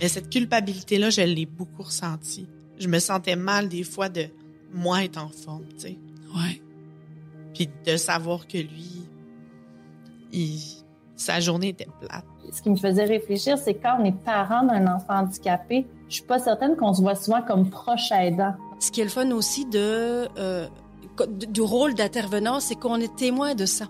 Mais cette culpabilité-là, je l'ai beaucoup ressentie. Je me sentais mal des fois de moi être en forme, tu sais. Ouais. Puis de savoir que lui, il, sa journée était plate. Ce qui me faisait réfléchir, c'est quand on est parent d'un enfant handicapé, je suis pas certaine qu'on se voit souvent comme proche aidant. Ce qui est le fun aussi de, euh, du rôle d'intervenant, c'est qu'on est témoin de ça.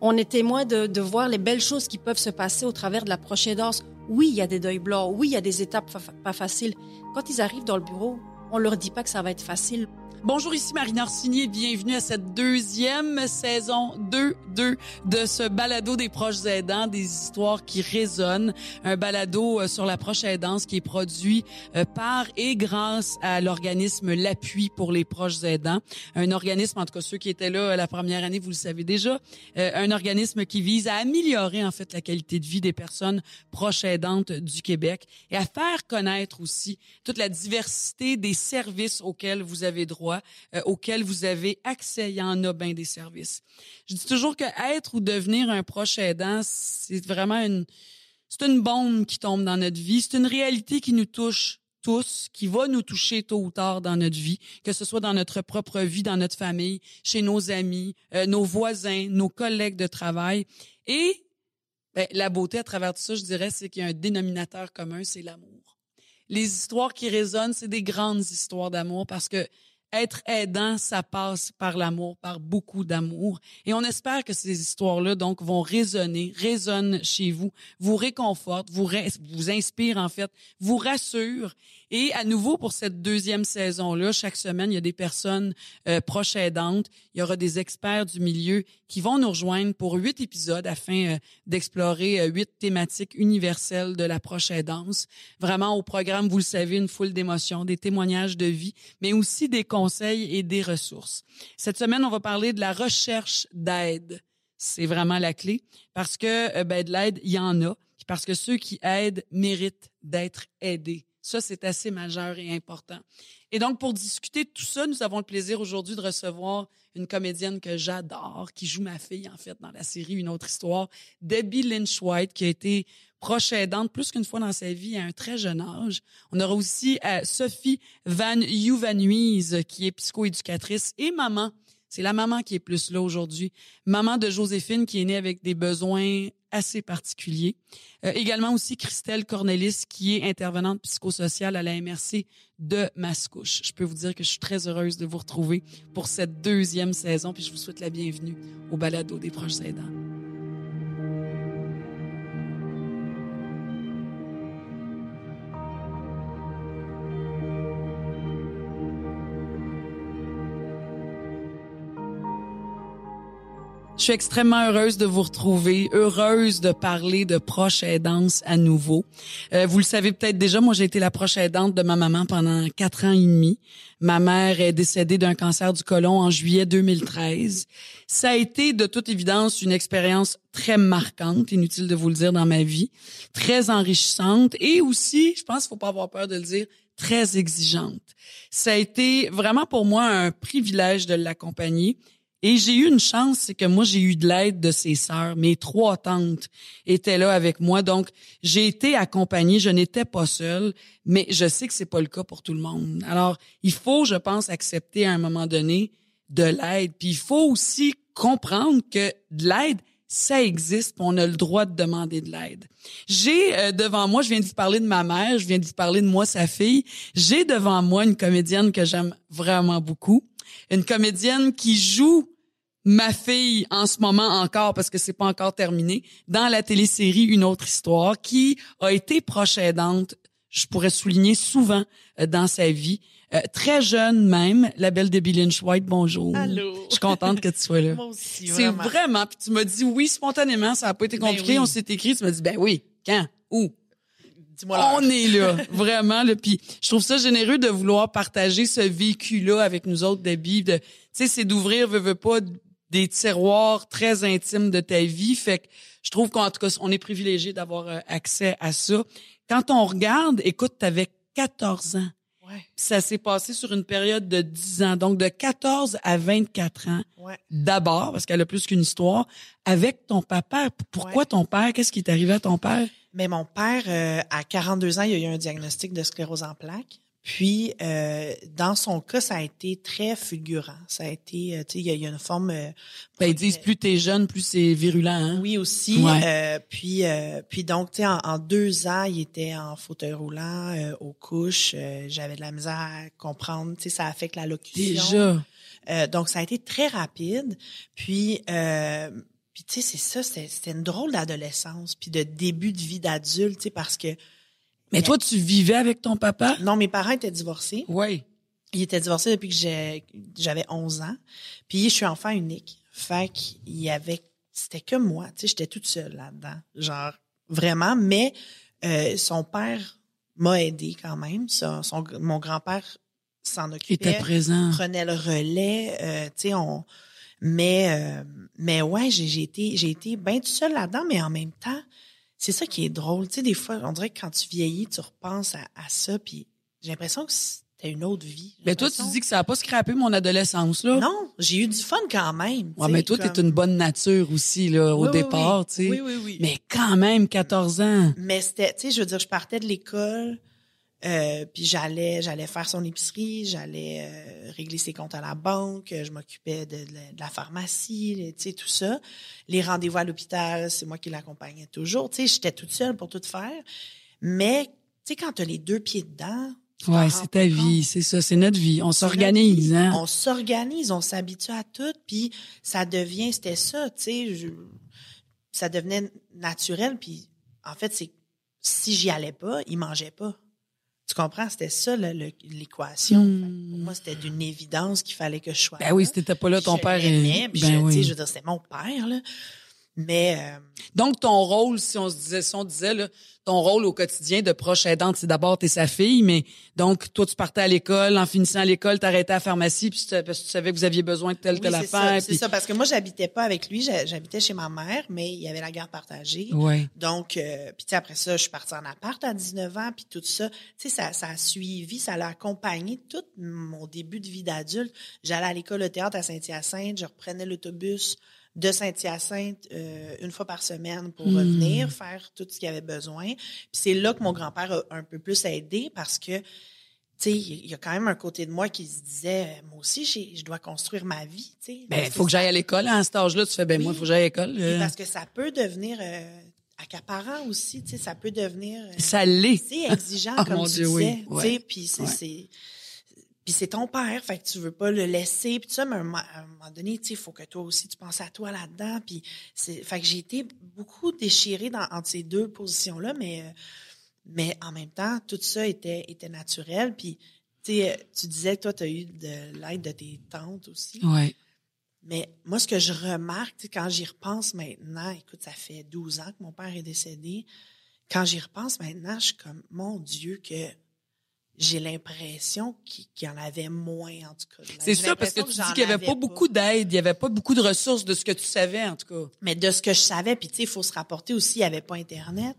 On est témoin de, de, voir les belles choses qui peuvent se passer au travers de la prochaine danse. Oui, il y a des deuils blancs. Oui, il y a des étapes pas faciles. Quand ils arrivent dans le bureau, on leur dit pas que ça va être facile. Bonjour, ici Marine Orsini et bienvenue à cette deuxième saison 2-2 de ce balado des proches aidants, des histoires qui résonnent. Un balado euh, sur la proche aidance qui est produit euh, par et grâce à l'organisme L'Appui pour les proches aidants. Un organisme, en tout cas ceux qui étaient là euh, la première année, vous le savez déjà, un organisme qui vise à améliorer en fait la qualité de vie des personnes proches aidantes du Québec et à faire connaître aussi toute la diversité des services auxquels vous avez droit euh, auquel vous avez accès. Il y en a bien des services. Je dis toujours que être ou devenir un proche aidant, c'est vraiment une, c'est une bombe qui tombe dans notre vie. C'est une réalité qui nous touche tous, qui va nous toucher tôt ou tard dans notre vie, que ce soit dans notre propre vie, dans notre famille, chez nos amis, euh, nos voisins, nos collègues de travail. Et ben, la beauté à travers tout ça, je dirais, c'est qu'il y a un dénominateur commun, c'est l'amour. Les histoires qui résonnent, c'est des grandes histoires d'amour parce que être aidant, ça passe par l'amour, par beaucoup d'amour. Et on espère que ces histoires-là, donc, vont résonner, résonnent chez vous, vous réconfortent, vous, vous inspirent, en fait, vous rassurent. Et à nouveau, pour cette deuxième saison-là, chaque semaine, il y a des personnes euh, proches aidantes. Il y aura des experts du milieu qui vont nous rejoindre pour huit épisodes afin euh, d'explorer euh, huit thématiques universelles de la proche aidance. Vraiment, au programme, vous le savez, une foule d'émotions, des témoignages de vie, mais aussi des conseils et des ressources. Cette semaine, on va parler de la recherche d'aide. C'est vraiment la clé parce que euh, ben, de l'aide, il y en a. Parce que ceux qui aident méritent d'être aidés. Ça, c'est assez majeur et important. Et donc, pour discuter de tout ça, nous avons le plaisir aujourd'hui de recevoir une comédienne que j'adore, qui joue ma fille, en fait, dans la série Une autre histoire, Debbie Lynch White, qui a été proche aidante plus qu'une fois dans sa vie à un très jeune âge. On aura aussi euh, Sophie Van Youvanuise, qui est psychoéducatrice et maman. C'est la maman qui est plus là aujourd'hui. Maman de Joséphine, qui est née avec des besoins assez particuliers. Euh, également aussi Christelle Cornelis, qui est intervenante psychosociale à la MRC de Mascouche. Je peux vous dire que je suis très heureuse de vous retrouver pour cette deuxième saison, puis je vous souhaite la bienvenue au balado des proches aidants. Je suis extrêmement heureuse de vous retrouver, heureuse de parler de proche aidance à nouveau. Euh, vous le savez peut-être déjà, moi j'ai été la proche aidante de ma maman pendant quatre ans et demi. Ma mère est décédée d'un cancer du côlon en juillet 2013. Ça a été de toute évidence une expérience très marquante, inutile de vous le dire dans ma vie, très enrichissante et aussi, je pense qu'il faut pas avoir peur de le dire, très exigeante. Ça a été vraiment pour moi un privilège de l'accompagner et j'ai eu une chance, c'est que moi, j'ai eu de l'aide de ses sœurs. Mes trois tantes étaient là avec moi. Donc, j'ai été accompagnée. Je n'étais pas seule, mais je sais que c'est pas le cas pour tout le monde. Alors, il faut, je pense, accepter à un moment donné de l'aide. Puis, il faut aussi comprendre que de l'aide, ça existe, on a le droit de demander de l'aide. J'ai euh, devant moi, je viens de vous parler de ma mère, je viens de vous parler de moi, sa fille. J'ai devant moi une comédienne que j'aime vraiment beaucoup une comédienne qui joue ma fille en ce moment encore parce que c'est pas encore terminé dans la télésérie Une autre histoire qui a été proche aidante, je pourrais souligner souvent euh, dans sa vie. Euh, très jeune même, la belle Debbie Lynch White, bonjour. Allô. Je suis contente que tu sois là. Moi aussi, C'est vraiment. Puis tu m'as dit oui spontanément, ça a pas été Ben compliqué, oui. on s'est écrit, tu m'as dit ben oui, quand, où, Dis-moi on est là, vraiment. Là. Puis je trouve ça généreux de vouloir partager ce vécu-là avec nous autres, Debbie. De, tu sais, c'est d'ouvrir, veux, veux pas, des tiroirs très intimes de ta vie. Fait que je trouve qu'en tout cas, on est privilégié d'avoir euh, accès à ça. Quand on regarde, écoute, t'avais 14 ans. Ouais, ça s'est passé sur une période de 10 ans. Donc, de 14 à 24 ans, ouais. d'abord, parce qu'elle a plus qu'une histoire, avec ton papa. Pourquoi Ouais. ton père? Qu'est-ce qui est arrivé à ton père? Mais mon père, euh, à 42 ans, il a eu un diagnostic de sclérose en plaques. Puis, euh, dans son cas, ça a été très fulgurant. Ça a été, euh, tu sais, il y, y a une forme... euh, Ben, ils disent plus t'es jeune, plus c'est virulent. Hein? Oui, aussi. Ouais. Euh, puis, euh, puis donc, tu sais, en, en deux ans, il était en fauteuil roulant, euh, aux couches. Euh, J'avais de la misère à comprendre. Tu sais, ça affecte la locution. Déjà? Euh, donc, ça a été très rapide. Puis, euh, puis tu sais, c'est ça, c'était une drôle d'adolescence, puis de début de vie d'adulte, tu sais, parce que Mais toi, tu vivais avec ton papa? non, mes parents étaient divorcés. Oui. Ils étaient divorcés depuis que j'avais 11 ans. Puis je suis enfant unique. Fait qu'il y avait, c'était que moi, tu sais, j'étais toute seule là-dedans. Genre, vraiment. Mais euh, son père m'a aidé quand même. Son, son- mon grand-père s'en Il occupait. était présent. prenait le relais. euh, tu sais, on... Mais, euh, mais ouais, j'ai été, j'ai été bien toute seule là-dedans, mais en même temps, c'est ça qui est drôle. Tu sais, des fois, on dirait que quand tu vieillis, tu repenses à, à ça, puis j'ai l'impression que c'était une autre vie. Mais toi, tu dis que ça a pas scrappé mon adolescence, là? Non, j'ai eu du fun quand même. Ouais, mais toi, comme- t'es une bonne nature aussi, là, au Oui, oui, départ, oui. tu sais. Oui, oui, oui. Mais quand même, 14 ans. Mais c'était, tu sais, je veux dire, je partais de l'école, euh, puis j'allais, j'allais faire son épicerie, j'allais euh, régler ses comptes à la banque, euh, je m'occupais de, de la- de la pharmacie, tu sais, tout ça. Les rendez-vous à l'hôpital, c'est moi qui l'accompagnais toujours. Tu sais, j'étais toute seule pour tout faire. Mais, tu sais, quand t'as les deux pieds dedans, Ouais, c'est ta vie, c'est ça, c'est notre vie. On s'organise, hein? On s'organise, on s'habitue à tout, puis ça devient, c'était ça, tu sais, je- ça devenait naturel, puis en fait, c'est si j'y allais pas, il mangeait pas. Tu comprends? C'était ça l'équation. Hmm. Pour moi, c'était d'une évidence qu'il fallait que je sois Ben oui, si t'étais pas là, ton Je père est... Ben oui. je veux dire, c'était mon père, là. Mais euh, Donc, ton rôle, si on se disait, si on disait, là, ton rôle au quotidien de proche aidante, c'est d'abord, t'es sa fille, mais donc, toi, tu partais à l'école, en finissant l'école, t'arrêtais à la pharmacie, puis tu, parce que tu savais que vous aviez besoin de telle, oui, telle c'est ça, affaire. c'est puis- ça, parce que moi, j'habitais pas avec lui, j'ha- j'habitais chez ma mère, mais il y avait la garde partagée. Ouais. Donc, euh, puis tu sais, après ça, je suis partie en appart à 19 ans, puis tout ça. Tu sais, ça, ça a suivi, ça l'a accompagné tout mon début de vie d'adulte. J'allais à l'école de théâtre à Saint-Hyacinthe, je reprenais l'autobus de Saint-Hyacinthe euh, une fois par semaine pour revenir, faire tout ce qu'il avait besoin. Puis c'est là que mon grand-père a un peu plus aidé parce que, tu sais, il y a quand même un côté de moi qui se disait, euh, moi aussi, j'ai- je dois construire ma vie, tu sais. Ben, Parce faut que j'aille à l'école, à cet âge-là, tu fais, ben, Oui. moi, faut que j'aille à l'école. Euh. parce que ça peut devenir euh, accaparant aussi, tu sais, ça peut devenir Ça l'est. c'est exigeant Oh, comme mon tu Dieu, oui. tu sais, puis c'est Ouais. Puis c'est ton père, fait que tu veux pas le laisser, puis tout ça, mais à un moment, donné, tu sais, il faut que toi aussi tu penses à toi là-dedans, puis c'est fait que j'ai été beaucoup déchirée dans entre ces deux positions là, mais euh, mais en même temps, tout ça était était naturel, puis tu euh, tu disais que toi tu as eu de l'aide de tes tantes aussi. Ouais. Mais moi, ce que je remarque, quand j'y repense maintenant, écoute, ça fait 12 ans que mon père est décédé. Quand j'y repense maintenant, je suis comme, mon Dieu, que j'ai l'impression qu'il y en avait moins, en tout cas. C'est ça, parce que tu dis qu'il y avait pas beaucoup d'aide, il y avait pas beaucoup de ressources de ce que tu savais, en tout cas. Mais de ce que je savais, puis tu sais, il faut se rapporter aussi, il n'y avait pas Internet.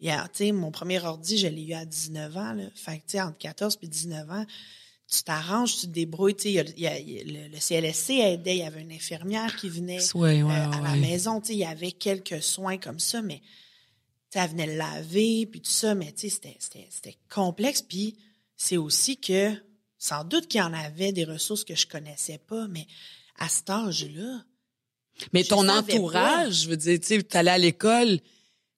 Il y a, tu sais, mon premier ordi, je l'ai eu à 19 ans, là. Fait que, tu sais, entre 14 et 19 ans, tu t'arranges, tu te débrouilles, tu sais, il y a- il y a- il y a- le, le CLSC aidait, il y avait une infirmière qui venait Ouais, ouais, euh, à la maison, tu sais, il y avait quelques soins comme ça, mais elle venait le laver, puis tout ça, mais tu sais, c'était- c'était c'était complexe, puis c'est aussi que, sans doute qu'il y en avait des ressources que je connaissais pas, mais à cet âge-là, Mais Je ton entourage, je veux dire, tu sais, t'allais à l'école,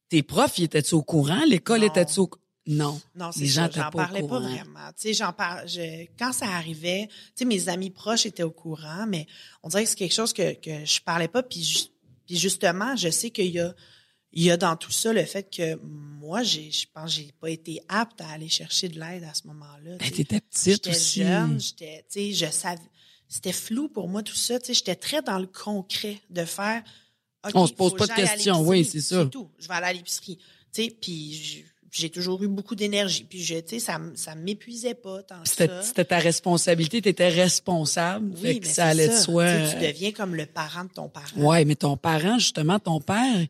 tes profs, ils étaient-tu au courant? L'école était-tu au... Non. Non, c'est Les gens ça. J'en parlais pas vraiment. Tu sais, j'en par... je... quand ça arrivait, tu sais, mes amis proches étaient au courant, mais on dirait que c'est quelque chose que, que je parlais pas. Puis, ju- puis justement, je sais qu'il y a, il y a dans tout ça le fait que moi, j'ai, je pense, que j'ai pas été apte à aller chercher de l'aide à ce moment-là. Ben, t'étais petite J'étais aussi. jeune, j'étais, tu sais, je savais, c'était flou pour moi tout ça. Tu sais, j'étais très dans le concret de faire. OK, On se pose pas de questions, oui, c'est ça. C'est tout. Je vais aller à l'épicerie. Tu sais, puis j'ai toujours eu beaucoup d'énergie. Puis je, tu sais, ça, ça m'épuisait pas tant que ça. c'était ta responsabilité, t'étais responsable. Oui, fait que mais ça allait de soi. Tu Tu deviens comme le parent de ton parent. Ouais, mais ton parent, justement, ton père,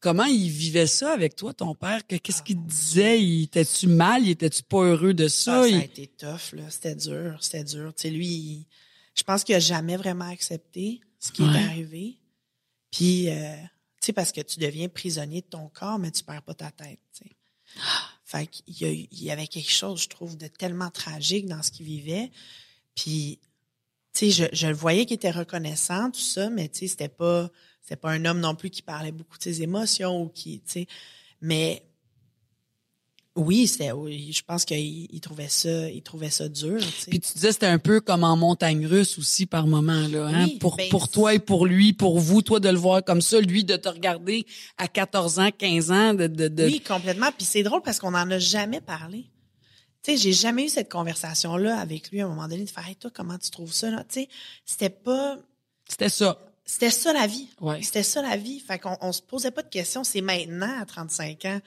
comment il vivait ça avec toi, ton père? Que- Qu'est-ce qu'il te disait? Il était-tu mal? Il était-tu pas heureux de ça? Ah, ça Il- a été tough, là. C'était dur, c'était dur. Tu sais, lui, il- je pense qu'il a jamais vraiment accepté ce qui Ouais. est arrivé. Puis, euh, tu sais, parce que tu deviens prisonnier de ton corps, mais tu perds pas ta tête, tu sais. Fait qu'il y, a- il y avait quelque chose, je trouve, de tellement tragique dans ce qu'il vivait. Puis, tu sais, je, je le voyais qu'il était reconnaissant, tout ça, mais tu sais, c'était pas, c'était pas un homme non plus qui parlait beaucoup de ses émotions ou qui, tu sais, mais oui, c'était, je pense qu'il il trouvait ça, il trouvait ça dur, tu sais. Puis tu disais c'était un peu comme en montagne russe aussi par moment là, hein? Oui, pour ben, pour toi et pour lui, pour vous, toi de le voir comme ça, lui de te regarder à 14 ans, 15 ans de de, de- Oui, complètement. Puis c'est drôle parce qu'on n'en a jamais parlé. Tu sais, j'ai jamais eu cette conversation-là avec lui à un moment donné de faire, hey, toi, comment tu trouves ça, là? Tu sais, c'était pas, c'était ça. c'était ça la vie. Ouais. C'était ça la vie. Fait qu'on on se posait pas de questions. C'est maintenant, à 35 ans,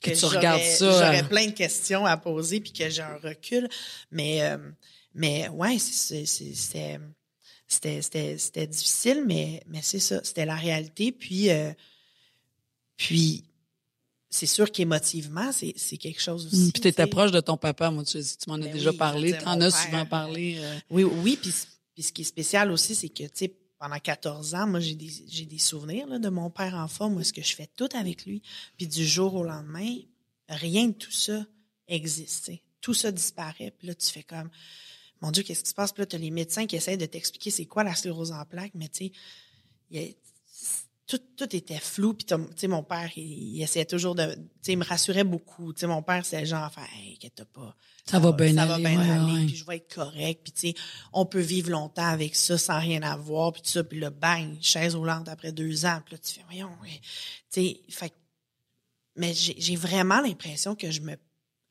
que, Que tu j'aurais- regardes ça, J'aurais plein de questions à poser puis que j'ai un recul. Mais, euh, mais ouais, c'était, c'était difficile, mais, mais c'est ça. C'était la réalité. Puis, euh, puis, c'est sûr qu'émotivement, c'est, c'est quelque chose aussi. Mm, Puis t'étais tu sais. proche de ton papa, moi tu, tu m'en as Ben déjà oui, parlé, t'en as souvent parlé. euh. Oui, oui, puis, puis ce qui est spécial aussi, c'est que, tu sais, pendant 14 ans, moi, j'ai des, j'ai des souvenirs là, de mon père enfant, où est-ce que je fais tout avec lui. Puis du jour au lendemain, rien de tout ça existe. Tout ça disparaît. Puis là, tu fais comme, mon Dieu, qu'est-ce qui se passe? Puis là, tu as les médecins qui essayent de t'expliquer c'est quoi la sclérose en plaques, mais tu sais, il y a- tout, tout était flou. Puis, tu sais, mon père, il, il essayait toujours de... Tu sais, il me rassurait beaucoup. Tu sais, mon père, c'est le genre faire « Hey, inquiète pas. Ça va bien ça va aller, bien ouais, aller, ouais. puis je vais être correct. Puis, tu sais, on peut vivre longtemps avec ça sans rien avoir. Puis tout ça, puis là, bang, chaise roulante après deux ans. Puis là, tu fais « Voyons, ouais. Tu sais, fait Mais j'ai vraiment l'impression que je me...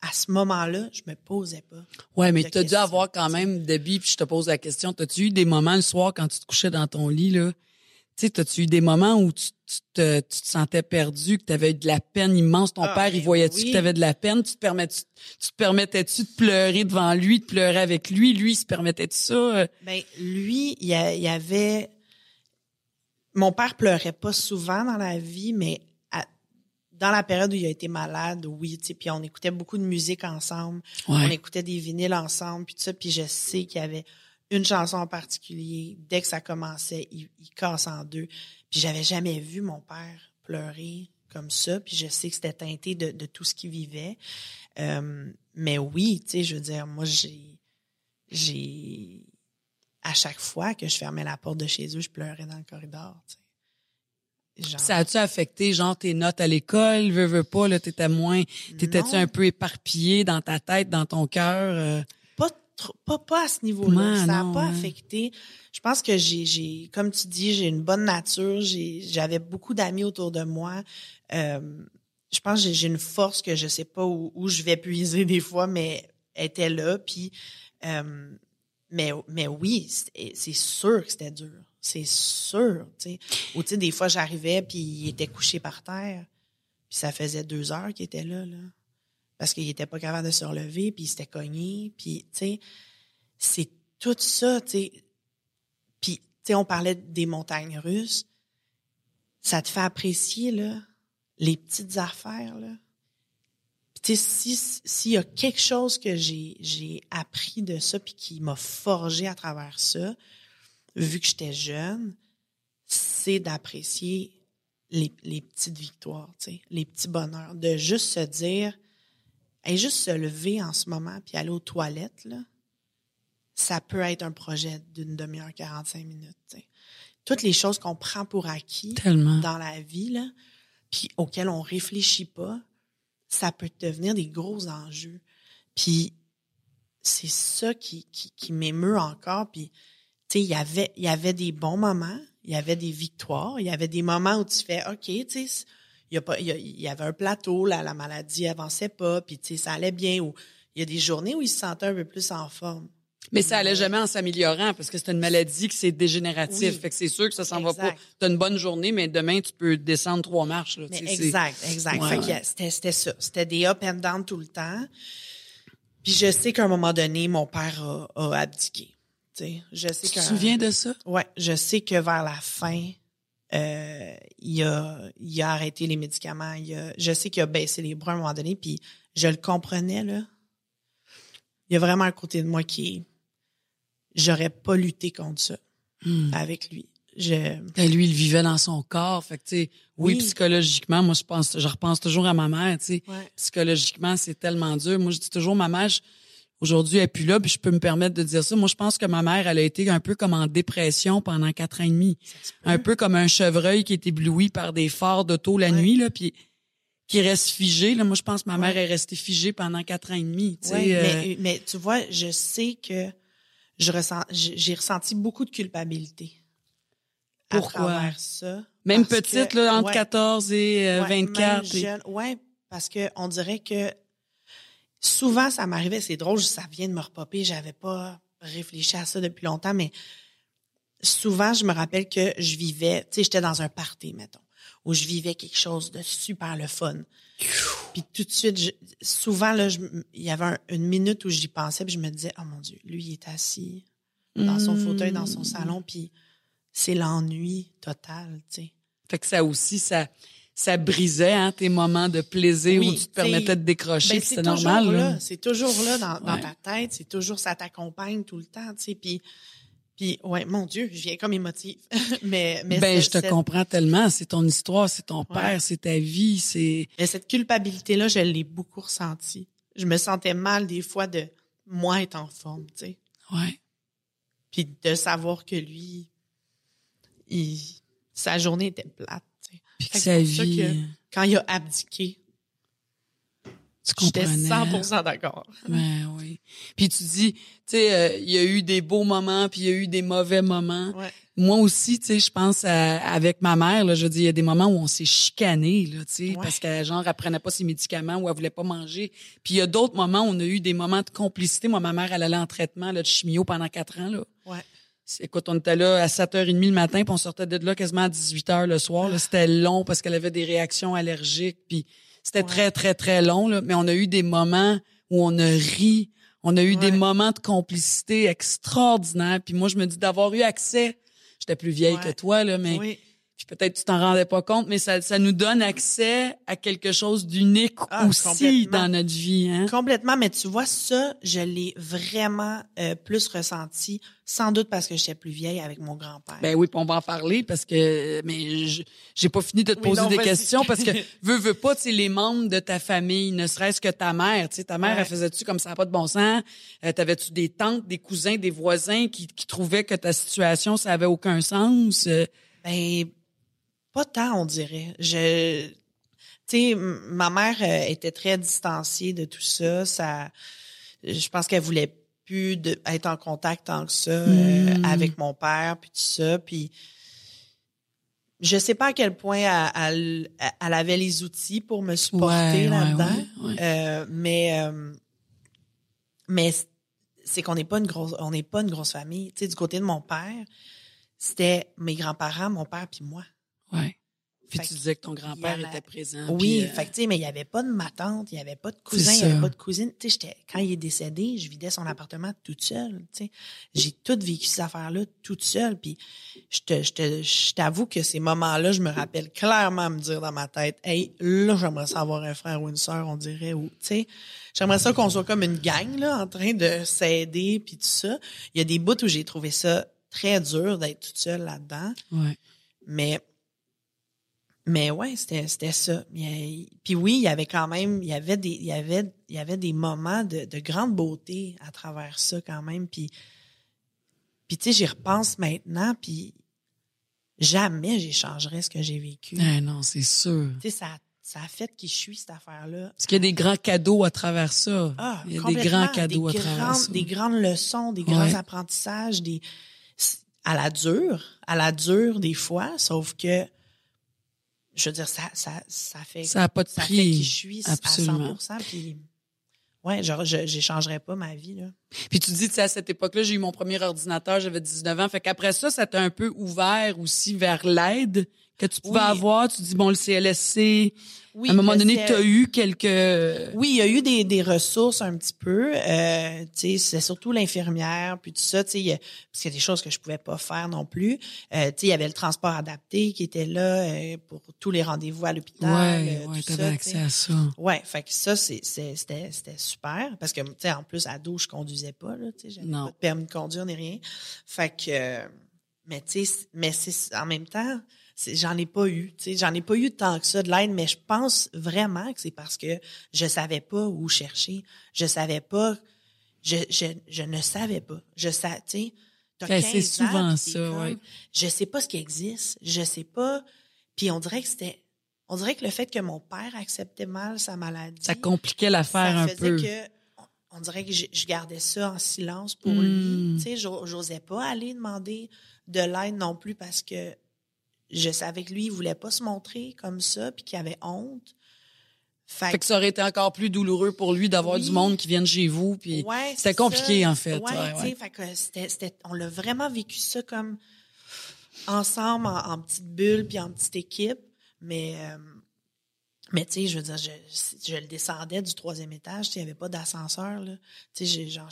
À ce moment-là, je me posais pas. Ouais, mais de t'as dû avoir quand tu même Debbie, puis je te pose la question, t'as-tu eu des moments le soir quand tu te couchais dans ton lit là? tu sais, t'as-tu eu des moments où tu, tu te, tu te sentais perdu, que t'avais eu de la peine immense, ton Ah, père, il ben voyait-tu oui. que t'avais de la peine, tu te permets, tu, tu te permettais-tu de pleurer devant lui, de pleurer avec lui, lui, il se permettait-tu ça? euh? Ben lui, il y, avait. Mon père pleurait pas souvent dans la vie, mais à- dans la période où il a été malade, oui, tu sais, puis on écoutait beaucoup de musique ensemble, on écoutait des vinyles ensemble, puis tout ça, puis je sais qu'il y avait une chanson en particulier. Dès que ça commençait, il, il casse en deux. Puis j'avais jamais vu mon père pleurer comme ça, puis je sais que c'était teinté de, de tout ce qu'il vivait. Euh, mais oui, tu sais, je veux dire, moi j'ai j'ai à chaque fois que je fermais la porte de chez eux, je pleurais dans le corridor. tu sais. Genre, Ça a-tu affecté, genre, tes notes à l'école, veux, veux pas, là, t'étais moins, t'étais-tu un peu éparpillé dans ta tête, dans ton cœur? euh? Pas, pas, à ce niveau-là. Ouais, ça n'a pas affecté. Je pense que j'ai, j'ai, comme tu dis, j'ai une bonne nature. J'ai, j'avais beaucoup d'amis autour de moi. Euh, je pense que j'ai, j'ai une force que je sais pas où, où je vais puiser des fois, mais elle était là. Puis, euh, mais, mais oui, c'est c'est sûr que c'était dur. C'est sûr, tu sais. Ou tu sais, des fois, j'arrivais, puis il était couché par terre. Puis ça faisait deux heures qu'il était là, là. Parce qu'il était pas capable de se relever, puis il s'était cogné. Puis, tu sais, c'est tout ça, tu sais. Puis, tu sais, on parlait des montagnes russes. Ça te fait apprécier, là, les petites affaires, là. Puis, tu sais, si- s'il y a quelque chose que j'ai, j'ai appris de ça, puis qui m'a forgé à travers ça, vu que j'étais jeune, c'est d'apprécier les, les petites victoires, tu sais, les petits bonheurs. De juste se dire, et juste se lever en ce moment puis aller aux toilettes, là, ça peut être un projet d'une demi-heure, 45 minutes. Toutes les choses qu'on prend pour acquis Tellement. dans la vie, là, puis auxquelles on réfléchit pas, ça peut devenir des gros enjeux. Puis c'est ça qui, qui, qui m'émeut encore. Puis, tu sais, il y avait, il y avait des bons moments, il y avait des victoires, il y avait des moments où tu fais, OK, tu sais, il y, a pas, il y, a- il y avait un plateau, là, la maladie avançait pas, puis tu sais, ça allait bien. Ou il y a des journées où il se sentait un peu plus en forme. Mais ça allait jamais en s'améliorant parce que c'est une maladie qui c'est dégénératif. Oui. Fait que c'est sûr que ça s'en va pas. T'as une bonne journée, mais demain, tu peux descendre trois marches, là. Mais exact, exact. Ouais, Fait que c'était, c'était ça. C'était des up and down tout le temps. Puis je sais qu'à un moment donné, mon père a, a abdiqué. Tu sais, je sais Tu te souviens de ça? Ouais, je sais que vers la fin, euh, il a, il a arrêté les médicaments. Il a, je sais qu'il a baissé les bras à un moment donné, puis je le comprenais là. Il y a vraiment un côté de moi qui, j'aurais pas lutté contre ça Hmm. avec lui. je, Ben, lui, il vivait dans son corps. Fait que, oui, Oui. psychologiquement, moi, je pense, je repense toujours à ma mère, tu sais. Ouais. Psychologiquement, c'est tellement dur. Moi, je dis toujours, ma mère, je- aujourd'hui, elle est plus là, puis je peux me permettre de dire ça. Moi, je pense que ma mère, elle a été un peu comme en dépression pendant quatre ans et demi. Un peu comme un chevreuil qui est ébloui par des phares d'auto la Ouais. nuit, là, puis qui reste figé. Là, moi, je pense que ma mère est restée figée pendant quatre ans et demi. tu sais, euh, mais, mais tu vois, je sais que je ressens, j'ai ressenti beaucoup de culpabilité. Pourquoi? À ça. même petite, que- là, entre ouais, 14 et euh, ouais, 24. même et- jeune. ouais, parce que on dirait que souvent ça m'arrivait, c'est drôle, ça vient de me repopper, j'avais pas réfléchi à ça depuis longtemps, mais souvent je me rappelle que je vivais, tu sais, j'étais dans un party, mettons, où je vivais quelque chose de super le fun. Puis tout de suite, je- souvent là, je- il y avait un- une minute où j'y pensais, puis je me disais, oh mon Dieu, lui il est assis dans son fauteuil, dans son salon, puis c'est l'ennui total, tu sais. Fait que ça aussi, ça, ça brisait hein, tes moments de plaisir Oui, où tu te permettais de décrocher, Ben, c'est c'est toujours normal. là, là. c'est toujours là dans, ta tête, c'est toujours ça t'accompagne tout le temps, tu sais. Puis, puis ouais, mon Dieu, je viens comme émotive. mais mais Ben, je te comprends tellement. C'est ton histoire, c'est ton père, c'est ta vie, c'est. mais cette culpabilité là, je l'ai beaucoup ressentie. Je me sentais mal des fois de moi être en forme, tu sais. Ouais. Puis de savoir que lui, il, sa journée était plate. Puis que sa vie. que- Quand il a abdiqué, Tu j'étais comprenais. 100% d'accord. Ben oui. Puis tu dis, tu sais, euh, il y a eu des beaux moments, puis il y a eu des mauvais moments. Ouais. Moi aussi, tu sais, je pense à- avec ma mère, là, je dis, il y a des moments où on s'est chicané, là, tu sais, Ouais. parce qu'elle, genre, elle prenait pas ses médicaments ou elle voulait pas manger. Puis il y a d'autres moments où on a eu des moments de complicité. Moi, ma mère, elle allait en traitement, là, de chimio pendant quatre ans, là. Ouais. Écoute, on était là à 7h30 le matin, puis on sortait de là quasiment à 18h le soir. Là, c'était long parce qu'elle avait des réactions allergiques, puis c'était Ouais. très, très, très long. Là. Mais on a eu des moments où on a ri, on a eu des moments de complicité extraordinaires. Puis moi, je me dis d'avoir eu accès, j'étais plus vieille Ouais. que toi, là, mais Oui. Puis peut-être tu t'en rendais pas compte, mais ça, ça nous donne accès à quelque chose d'unique Ah, aussi dans notre vie. Hein? Complètement, mais tu vois, ça, je l'ai vraiment euh, plus ressenti, sans doute parce que j'étais plus vieille avec mon grand-père. Ben oui, puis on va en parler parce que mais je- j'ai pas fini de te Oui, poser non, des questions parce que veux veux pas tu les membres de ta famille, ne serait-ce que ta mère, tu sais ta mère Ouais. elle faisait-tu comme ça pas de bon sens, euh, t'avais-tu des tantes, des cousins, des voisins qui, qui trouvaient que ta situation ça avait aucun sens? Euh, Ben, pas tant, on dirait. Je, tu sais, ma mère euh, était très distanciée de tout ça. Ça, je pense qu'elle voulait plus de, être en contact tant que ça euh, Mm. avec mon père puis tout ça. Puis, je sais pas à quel point elle, elle, elle avait les outils pour me supporter ouais, là-dedans. ouais, ouais. Euh, mais euh, mais c'est qu'on n'est pas une grosse on n'est pas une grosse famille. Tu sais, du côté de mon père, c'était mes grands-parents, mon père puis moi. Ouais. Puis Fait tu disais que ton grand-père était présent. Oui, puis, euh, fait que, tu sais, mais il y avait pas de ma tante, il y avait pas de cousin, il y avait pas de cousine. Tu sais, j'étais quand il est décédé, je vidais son appartement toute seule, tu sais. J'ai tout vécu ces affaires-là toute seule puis je te je te je t'avoue que ces moments-là, je me rappelle clairement me dire dans ma tête, "Hey, là j'aimerais ça avoir un frère ou une sœur, on dirait ou tu sais, j'aimerais ça qu'on soit comme une gang là en train de s'aider puis tout ça. Il y a des bouts où j'ai trouvé ça très dur d'être toute seule là-dedans. ouais. Mais mais ouais, c'était c'était ça. Puis oui, il y avait quand même, il y avait des il y avait il y avait des moments de, de grande beauté à travers ça quand même. Puis puis tu sais, j'y repense maintenant, puis jamais j'échangerais ce que j'ai vécu. Ah non, c'est sûr. Tu sais, ça ça a fait qui je suis cette affaire-là. Parce qu'il y a des grands cadeaux à travers ça. Ah, Il y a des grands cadeaux Des à travers grandes- ça. Des grandes leçons, des Ouais. grands apprentissages, des à la dure, à la dure des fois, sauf que je veux dire ça ça ça fait Ça a pas de ça prix. fait qui je suis Absolument. à 100 puis ouais, genre je j'échangerais pas ma vie là. Puis tu dis, tu sais, à cette époque-là, j'ai eu mon premier ordinateur, j'avais 19 ans. Fait qu'après ça, ça t'a un peu ouvert aussi vers l'aide que tu pouvais Oui. avoir. Tu dis, bon, le CLSC, Oui, à un moment donné, CL tu as eu quelques... Oui, il y a eu des, des ressources un petit peu. Euh, tu sais, c'est surtout l'infirmière, puis tout ça. Tu sais, il y a- parce qu'il y a des choses que je pouvais pas faire non plus. Euh, tu sais, il y avait le transport adapté qui était là euh, pour tous les rendez-vous à l'hôpital. Ouais, euh, ouais, ça, tu accès sais. à ça. Ouais, fait que ça, c'est, c'est- c'était, c'était super. Parce que, tu sais, en plus, ado, je conduisais pas, là, tu sais, j'avais pas de permis de conduire ni rien. Fait que, euh, mais tu sais, mais c'est en même temps, j'en ai pas eu. Tu sais, j'en ai pas eu tant que ça de l'aide, mais je pense vraiment que c'est parce que je savais pas où chercher. Je savais pas. Je, je, je ne savais pas. Je sais, tu sais. t'as Ben, c'est 15 ans, souvent t'es ça, comme, ouais. Je sais pas ce qui existe. Je sais pas. Puis on dirait que c'était. On dirait que le fait que mon père acceptait mal sa maladie. Ça compliquait l'affaire ça un faisait peu. que on- dirait que je, je gardais ça en silence pour Hmm. lui. Tu sais, j'o- j'osais pas aller demander de l'aide non plus parce que je savais que lui, il voulait pas se montrer comme ça puis qu'il avait honte. Fait, Fait que ça aurait été encore plus douloureux pour lui d'avoir Oui. du monde qui vienne chez vous. Puis Ouais, c'était compliqué, ça. en fait. Ouais, Ouais, tu sais, ouais. fait que c'était, c'était- on l'a vraiment vécu ça comme ensemble, en, en petite bulle, puis en petite équipe. Mais, euh, mais tu sais, je veux dire, je, je le descendais du troisième étage, il n'y avait pas d'ascenseur, là. Tu sais, j'ai- genre,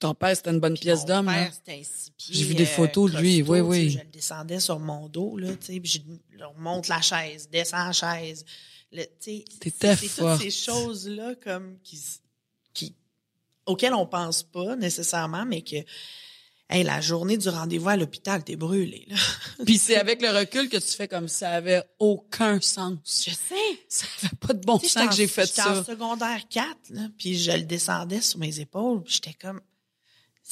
ton père, c'était une bonne pièce mon d'homme. père, là. c'était un six pieds, J'ai vu des euh, photos de lui, oui, oui. Je le descendais sur mon dos, là, tu sais, puis je remonte la chaise, descends la chaise. Tu sais, c'est, toutes ces choses-là, comme, qui, qui, auxquelles on pense pas nécessairement, mais que, hey, la journée du rendez-vous à l'hôpital, t'es brûlé, là. Puis c'est avec le recul que tu fais comme ça avait aucun sens. Je sais. Ça avait pas de bon sens j'étais que j'ai fait j'étais ça. en secondaire 4, là, puis je le descendais sur mes épaules, j'étais comme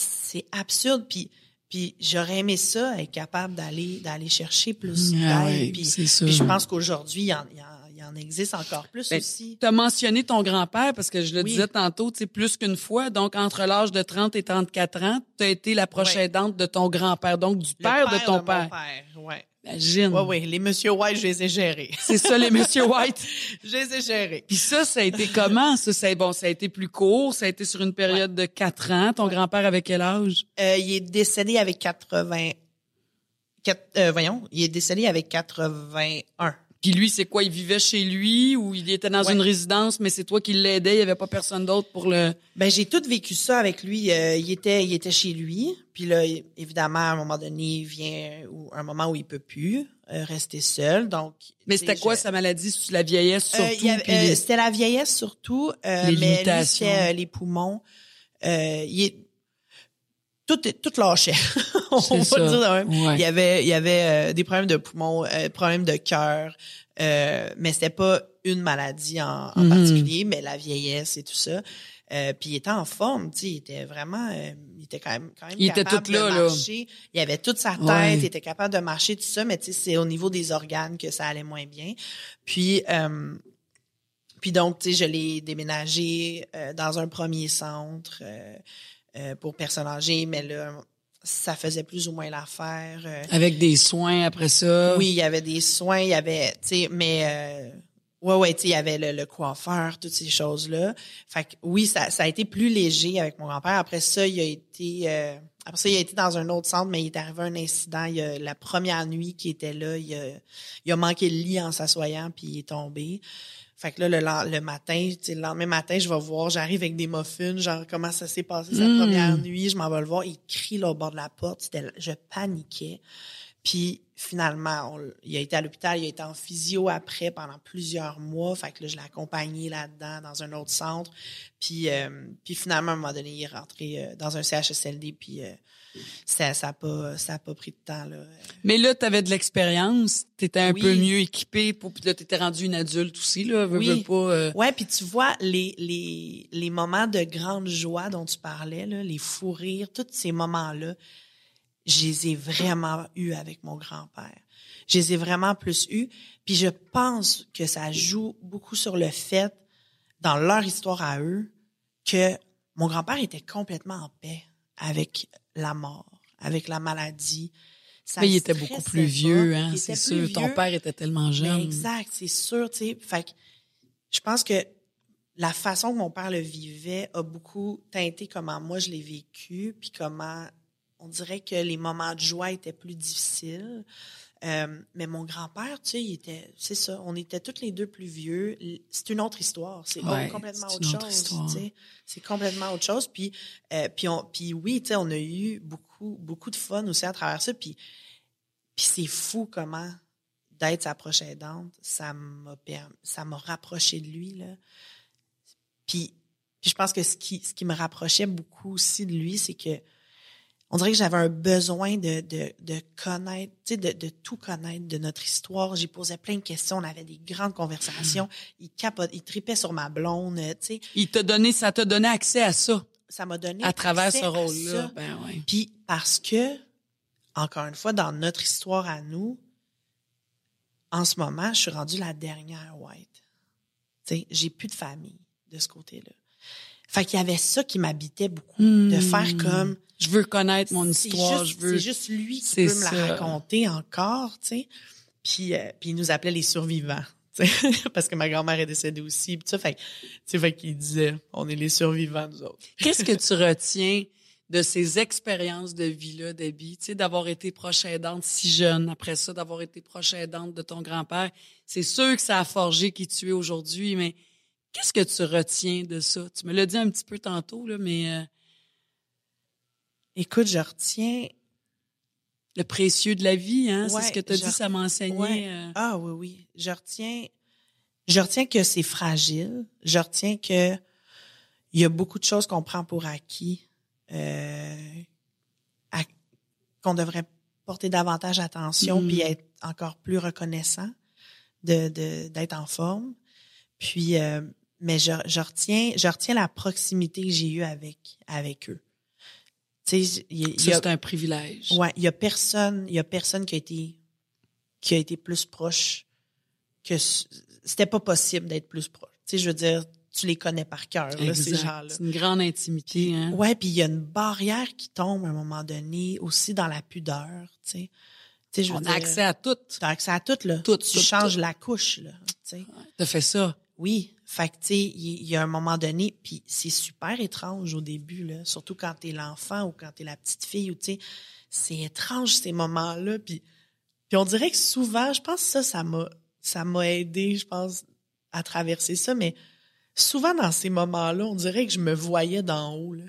c'est absurde puis puis j'aurais aimé ça être capable d'aller d'aller chercher plus Ah d'aide oui, puis, je pense qu'aujourd'hui il y en, il y en- il y en existe encore plus Ben, aussi. Tu as mentionné ton grand-père parce que je le Oui. disais tantôt, tu sais, plus qu'une fois. Donc, entre l'âge de 30 et 34 ans, tu as été la aidante de ton grand-père, donc du père, de ton mon père. Ouais. Imagine. Ouais, ouais, les Monsieur White, je les ai gérés. C'est ça, les Monsieur White? je les ai gérés. Puis ça, ça a été comment? Ça, ça, bon, ça a été plus court. Ça a été sur une période de 4 ans. Ton grand-père avait quel âge? Euh, il est décédé avec 80 quatre- euh, voyons, il est décédé avec 81. Puis lui, c'est quoi? Il vivait chez lui ou il était dans Ouais. une résidence, mais c'est toi qui l'aidais? Il y avait pas personne d'autre pour le... Ben j'ai tout vécu ça avec lui. Euh, il était il était chez lui. Puis là évidemment à un moment donné il vient ou un moment où il peut plus euh, rester seul. Donc Mais c'était quoi je- sa maladie? La vieillesse Euh, surtout? euh, les- c'était la vieillesse surtout, euh, Les mais lui euh, les poumons. Euh, il est tout tout lâchait. On va ça. le dire de même. Ouais. Il y avait il y avait euh, des problèmes de poumons, euh, problèmes de cœur, euh, mais c'était pas une maladie en, en Mhm. particulier, mais la vieillesse et tout ça. Euh, puis il était en forme, tu sais, il était vraiment, euh, il était quand même, quand même Il était capable tout là, de là. marcher. Il avait toute sa tête, Ouais. il était capable de marcher tout ça, mais tu sais, c'est au niveau des organes que ça allait moins bien. Puis, euh, puis donc, tu sais, je l'ai déménagé euh, dans un premier centre euh, pour personnes âgées, mais là, ça faisait plus ou moins l'affaire. euh, Avec des soins après ça? oui, il y avait des soins, il y avait, tu sais, mais euh, ouais, ouais, tu sais, il y avait le, le coiffeur, toutes ces choses-là. Fait que oui, ça, ça a été plus léger avec mon grand-père. Après ça, il a été, euh, après ça, il a été dans un autre centre, mais il est arrivé un incident. Il a, la première nuit qu'il était là, il a, il a manqué le lit en s'assoyant, puis il est tombé. Fait que là, le, le matin, le lendemain matin, je vais voir, j'arrive avec des muffins, genre comment ça s'est passé sa Mm. première nuit, je m'en vais le voir, il crie là au bord de la porte, je paniquais. Puis finalement, on- il a été à l'hôpital, il a été en physio après pendant plusieurs mois. Fait que là, je l'ai accompagné là-dedans dans un autre centre. Puis, euh, puis finalement, à un moment donné, il est rentré euh, dans un CHSLD. Puis euh, ça ça a pas ça a pas pris de temps là. Mais là, tu avais de l'expérience. Tu étais un Oui. peu mieux équipé. Pour, puis là, tu étais rendu une adulte aussi. Là, veux, Oui. veux pas, euh, Ouais, puis tu vois les les les moments de grande joie dont tu parlais là, les fous rires, tous ces moments-là, je les ai vraiment eus avec mon grand-père. Je les ai vraiment plus eus, puis je pense que ça joue beaucoup sur le fait dans leur histoire à eux que mon grand-père était complètement en paix avec la mort, avec la maladie. Ça mais il était beaucoup plus vieux, hein, c'est sûr. Ton père était tellement jeune. exact, c'est sûr, tu sais. Fait que je pense que la façon que mon père le vivait a beaucoup teinté comment moi je l'ai vécu, puis comment on dirait que les moments de joie étaient plus difficiles. Euh, mais mon grand-père, tu sais, il était, c'est ça, on était tous les deux plus vieux. C'est une autre histoire, c'est Ouais, complètement autre autre chose, histoire. tu sais. C'est complètement autre chose. Puis, euh, puis, on, puis oui, tu sais, on a eu beaucoup, beaucoup de fun aussi à travers ça. Puis, puis c'est fou comment d'être sa proche aidante, ça m'a permis, ça m'a rapproché de lui là. Puis, puis je pense que ce qui ce qui me rapprochait beaucoup aussi de lui, c'est que on dirait que j'avais un besoin de, de, de connaître, tu sais, de, de tout connaître de notre histoire. J'y posais plein de questions, on avait des grandes conversations. Il capote, il tripait sur ma blonde, tu sais. Il t'a donné, ça t'a donné accès à ça. Ça m'a donné À travers accès ce rôle-là. Ben ouais. Puis parce que, encore une fois, dans notre histoire à nous, en ce moment, je suis rendue la dernière white. Tu sais, j'ai plus de famille de ce côté-là. Fait qu'il y avait ça qui m'habitait beaucoup, de Hmm. faire comme Je veux connaître mon histoire. juste- je veux. C'est juste lui qui peut me la raconter encore, tu sais. Puis, euh, puis il nous appelait les survivants, parce que ma grand-mère est décédée aussi. Puis ça, fait, fait qu'il disait, on est les survivants, nous autres. Qu'est-ce que tu retiens de ces expériences de vie-là, Debbie? Tu sais, d'avoir été proche aidante si jeune, après ça, d'avoir été proche aidante de ton grand-père. C'est sûr que ça a forgé qui tu es aujourd'hui, mais qu'est-ce que tu retiens de ça? Tu me l'as dit un petit peu tantôt, là, mais euh, Écoute, je retiens le précieux de la vie, hein? Ouais, c'est ce que tu as dit, ça m'a enseigné. Ouais. euh, Ah oui, oui. Je retiens, je retiens que c'est fragile. Je retiens que il y a beaucoup de choses qu'on prend pour acquis, euh, à- qu'on devrait porter davantage attention Mhm. puis être encore plus reconnaissant de de- d'être en forme. Puis, euh, mais je, je retiens, je retiens la proximité que j'ai eue avec avec eux. C'est un privilège. Ouais, il y a personne, il y a personne qui a été qui a été plus proche que c'était pas possible d'être plus proche. Tu sais, je veux dire, tu les connais par cœur là, ces gens-là. C'est une grande intimité. Hein? Ouais, puis il y a une barrière qui tombe à un moment donné aussi dans la pudeur, tu sais. Tu sais, je veux On dire, a accès à tout. t'as accès à tout là. Tout, tu tout, changes tout. la couche là, tu sais. T'as fait ça. Oui, fait que tu sais, il y, a un moment donné, puis c'est super étrange au début là, surtout quand t'es l'enfant ou quand t'es la petite fille ou tu sais, c'est étrange ces moments-là, puis puis on dirait que souvent, je pense que ça, ça m'a ça m'a aidé, je pense, à traverser ça, mais souvent dans ces moments-là, on dirait que je me voyais d'en haut là,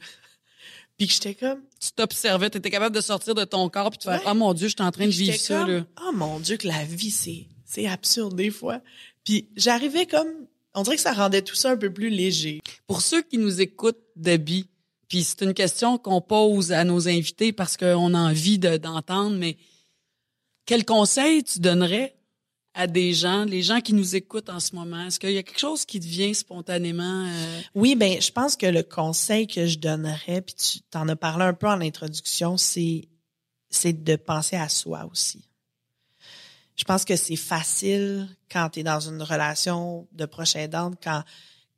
puis que j'étais comme Tu t'observais, tu étais capable de sortir de ton corps puis de faire Ouais. Ah mon Dieu, je suis en train de vivre ça. Là. Oh mon Dieu, que la vie, c'est, c'est absurde des fois. Puis j'arrivais comme, on dirait que ça rendait tout ça un peu plus léger. Pour ceux qui nous écoutent, Debbie, puis c'est une question qu'on pose à nos invités parce qu'on a envie de- d'entendre, mais quel conseil tu donnerais à des gens, les gens qui nous écoutent en ce moment? Est-ce qu'il y a quelque chose qui te vient spontanément? euh, Oui, ben, je pense que le conseil que je donnerais, puis tu t'en as parlé un peu en introduction, c'est, c'est de penser à soi aussi. Je pense que c'est facile quand tu es dans une relation de proche aidante, quand,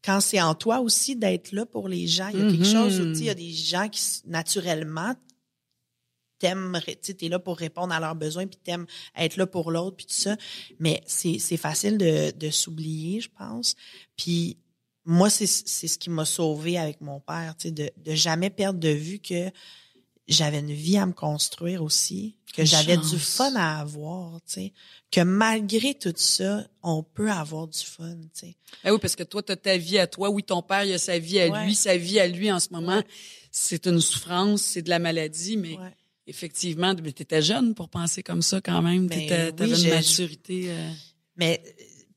quand c'est en toi aussi d'être là pour les gens. Il y a quelque Mhm. chose où, il y a des gens qui, naturellement, t'aimes, tu sais, t'es là pour répondre à leurs besoins, puis t'aimes être là pour l'autre, puis tout ça. Mais c'est, c'est facile de, de s'oublier, je pense. Puis moi, c'est, c'est ce qui m'a sauvé avec mon père, tu sais, de, de jamais perdre de vue que j'avais une vie à me construire aussi, que j'avais du fun à avoir, tu sais, que malgré tout ça, on peut avoir du fun, tu sais. Ben oui, parce que toi, tu as ta vie à toi. Oui, ton père, il a sa vie à Ouais. lui. Sa vie à lui en ce moment, Ouais. c'est une souffrance, c'est de la maladie, mais Ouais. effectivement, tu étais jeune pour penser comme ça quand même. Ben Tu avais oui, une maturité. euh, Mais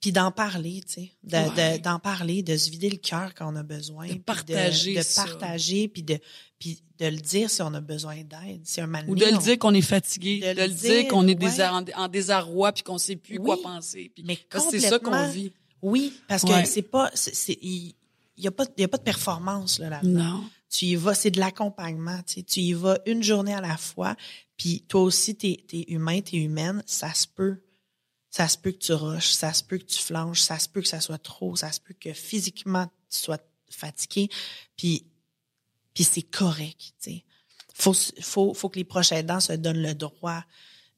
puis d'en parler, tu sais, de, Ouais. de- d'en parler, de se vider le cœur quand on a besoin, De partager de, ça. partager, puis de puis de le dire si on a besoin d'aide, si un Ou de le on- dire qu'on est fatigué, De de, le dire qu'on est ouais. en, en désarroi puis qu'on sait plus quoi penser. Puis, mais c'est ça qu'on vit. Oui, parce Ouais. que c'est pas, il y a pas, il y a pas de performance là. Non. Tu y vas, c'est de l'accompagnement. Tu, sais, tu y vas une journée à la fois. Puis toi aussi, t'es es humain, t'es humaine. Ça se peut. Ça se peut que tu rushes, ça se peut que tu flanches, ça se peut que ça soit trop, ça se peut que physiquement tu sois fatigué. Puis, puis c'est correct. Tu sais. Faut, faut, faut que les proches aidants se donnent le droit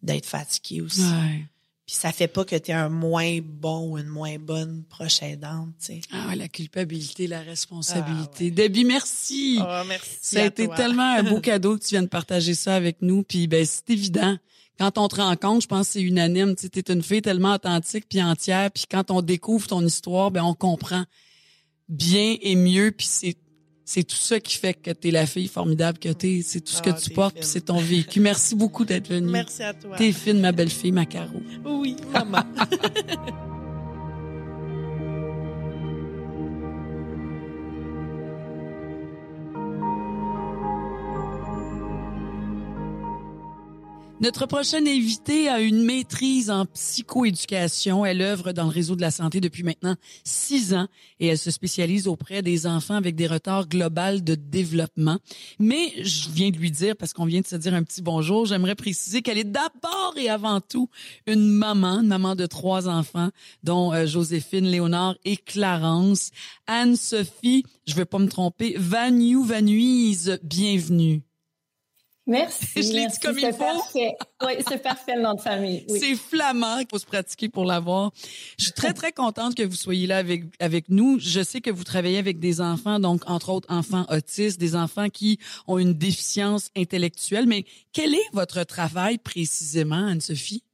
d'être fatigués aussi. Ouais. Puis ça fait pas que tu es un moins bon ou une moins bonne proche aidante. Tu sais. Ah ouais, la culpabilité, la responsabilité. Ah ouais. Debbie, merci. merci. Ça a été tellement un beau cadeau que tu viens de partager ça avec nous. Puis ben c'est évident. Quand on te rencontre, je pense que c'est unanime. Tu es une fille tellement authentique puis entière. Puis quand on découvre ton histoire, ben on comprend bien et mieux. Puis c'est c'est tout ça qui fait que tu es la fille formidable que tu es. C'est tout ce que Ah, tu t'es portes, c'est ton vécu. Merci beaucoup d'être venue. Merci à toi. T'es fine, ma belle-fille, ma Caro. Oui, maman. Notre prochaine invitée a une maîtrise en psychoéducation. Elle œuvre dans le réseau de la santé depuis maintenant six ans et elle se spécialise auprès des enfants avec des retards globaux de développement. Mais je viens de lui dire, parce qu'on vient de se dire un petit bonjour, j'aimerais préciser qu'elle est d'abord et avant tout une maman, une maman de trois enfants, dont euh, Joséphine, Léonard et Clarence. Anne-Sophie, je vais pas me tromper, Vanu Vanuise, bienvenue. Merci. Je l'ai dit comme il faut. Parfait. Oui, c'est parfait le nom de famille. Oui. C'est flamand qu'il faut se pratiquer pour l'avoir. Je suis très, très contente que vous soyez là avec, avec nous. Je sais que vous travaillez avec des enfants, donc entre autres enfants autistes, des enfants qui ont une déficience intellectuelle. Mais quel est votre travail précisément, Anne-Sophie?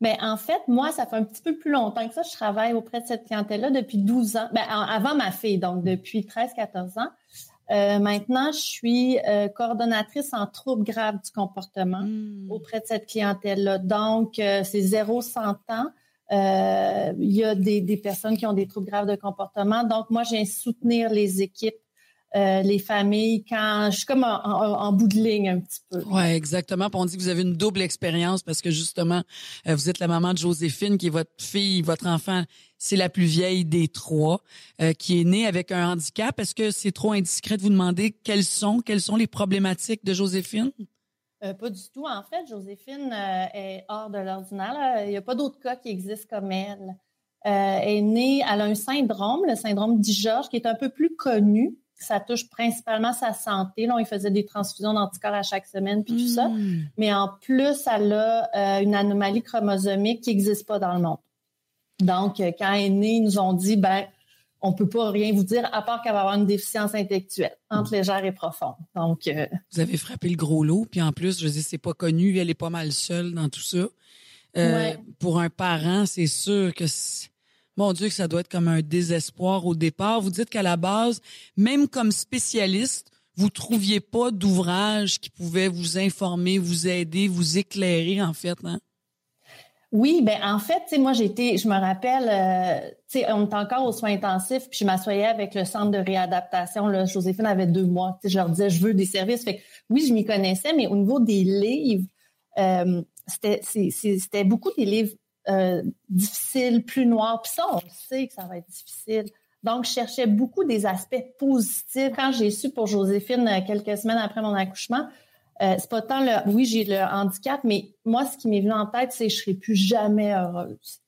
Ben, en fait, moi, ça fait un petit peu plus longtemps que ça. Je travaille auprès de cette clientèle-là depuis 12 ans. Ben, avant ma fille, donc depuis 13-14 ans. Euh, maintenant, je suis euh, coordonnatrice en troubles graves du comportement Hmm. auprès de cette clientèle-là. Donc, euh, c'est 0-100 ans. Il y a des, des personnes qui ont des troubles graves de comportement. Donc, moi, viens soutenir les équipes, les familles quand je suis comme en, en- en bout de ligne un petit peu. Ouais, exactement. Puis on dit que vous avez une double expérience parce que justement, vous êtes la maman de Joséphine, qui est votre fille, votre enfant. C'est la plus vieille des trois, euh, qui est née avec un handicap. Est-ce que c'est trop indiscret de vous demander quelles sont, quelles sont les problématiques de Joséphine? Euh, pas du tout. En fait, Joséphine euh, est hors de l'ordinaire. Il n'y a pas d'autres cas qui existent comme elle. Elle est née, elle a un syndrome, le syndrome d'Igeorge, qui est un peu plus connu. Ça touche principalement sa santé. Là, on lui faisait des transfusions d'anticorps à chaque semaine, puis tout ça. Hmm. Mais en plus, elle a une anomalie chromosomique qui n'existe pas dans le monde. Donc, euh, quand elle est née, ils nous ont dit, ben, on peut pas rien vous dire à part qu'elle va avoir une déficience intellectuelle, entre légère et profonde. Donc, euh, Vous avez frappé le gros lot, puis en plus, je dis, c'est pas connu, elle est pas mal seule dans tout ça. Euh, Ouais. Pour un parent, c'est sûr que, mon Dieu, que ça doit être comme un désespoir au départ. Vous dites qu'à la base, même comme spécialiste, vous trouviez pas d'ouvrage qui pouvait vous informer, vous aider, vous éclairer, en fait, hein? Oui, ben en fait, tu sais, moi j'étais, je me rappelle, euh, tu sais, on était encore aux soins intensifs, puis je m'assoyais avec le centre de réadaptation. Joséphine avait deux mois. Je leur disais, je veux des services. Oui, je m'y connaissais, mais au niveau des livres, euh, c'était, beaucoup des livres euh, difficiles, plus noirs. Puis ça, on sait que ça va être difficile. Donc, je cherchais beaucoup des aspects positifs. Quand j'ai su pour Joséphine quelques semaines après mon accouchement, euh, c'est pas tant le oui, j'ai le handicap, mais moi, ce qui m'est venu en tête, c'est que je serai plus jamais heureuse.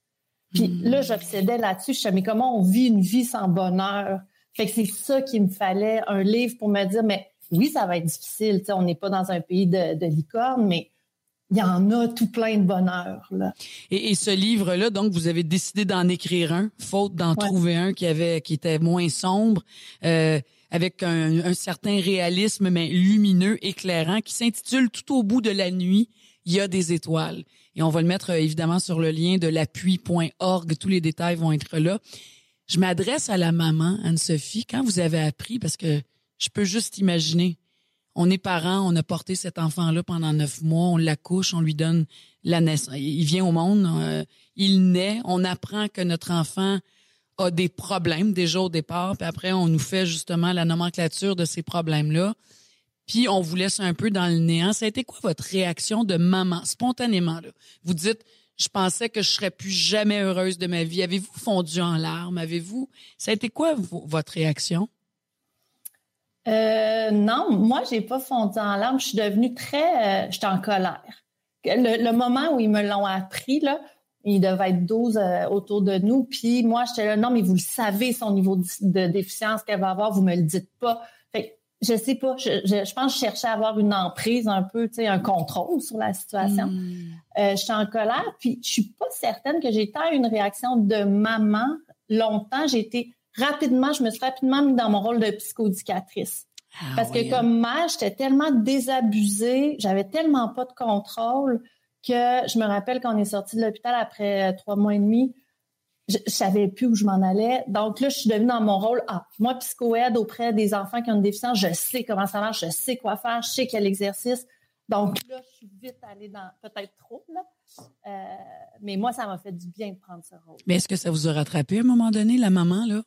Puis Hmm. là, j'obsédais là-dessus. Je disais, mais comment on vit une vie sans bonheur? Fait que c'est ça qu'il me fallait, un livre pour me dire, mais oui, ça va être difficile. tu sais, on n'est pas dans un pays de, de licorne, mais il y en a tout plein de bonheur. Là. Et, et ce livre-là, donc, vous avez décidé d'en écrire un, faute d'en Ouais. trouver un qui avait, qui était moins sombre, euh, avec un, certain réalisme, mais lumineux, éclairant, qui s'intitule Tout au bout de la nuit, il y a des étoiles. Et on va le mettre euh, évidemment sur le lien de l'appui.org. Tous les détails vont être là. Je m'adresse à la maman, Anne-Sophie, quand vous avez appris, parce que je peux juste imaginer. On est parents, on a porté cet enfant-là pendant neuf mois, on l'accouche, on lui donne la naissance. Il vient au monde, euh, il naît, on apprend que notre enfant a des problèmes déjà au départ, puis après on nous fait justement la nomenclature de ces problèmes-là, puis on vous laisse un peu dans le néant. Ça a été quoi votre réaction de maman, spontanément? Là? Vous dites, je pensais que je serais plus jamais heureuse de ma vie. Avez-vous fondu en larmes? Avez-vous... Ça a été quoi vo- votre réaction? Euh, non, moi, j'ai pas fondu en larmes. Je suis devenue très... Euh, J'étais en colère. Le, le moment où ils me l'ont appris, là, il devait être 12 euh, autour de nous. Puis moi, j'étais là, non, mais vous le savez, son niveau de, de déficience qu'elle va avoir, vous me le dites pas. Fait que, je sais pas, je, je, je pense que je cherchais à avoir une emprise un peu, tu sais, un contrôle sur la situation. Hmm. Euh, j'étais en colère, puis je suis pas certaine que j'ai tant une réaction de maman longtemps. J'ai été rapidement, je me suis rapidement mis dans mon rôle de psychoéducatrice. Ah, Parce que comme mère, j'étais tellement désabusée, j'avais tellement pas de contrôle que je me rappelle quand on est sorti de l'hôpital après euh, trois mois et demi, je, je savais plus où je m'en allais. Donc là, je suis devenue dans mon rôle, ah, moi, psychoaide auprès des enfants qui ont une déficience, je sais comment ça marche, je sais quoi faire, je sais quel exercice. Donc là, je suis vite allée dans, peut-être trop, là. Euh, mais moi, ça m'a fait du bien de prendre ce rôle. Mais est-ce que ça vous a rattrapé à un moment donné, la maman, là?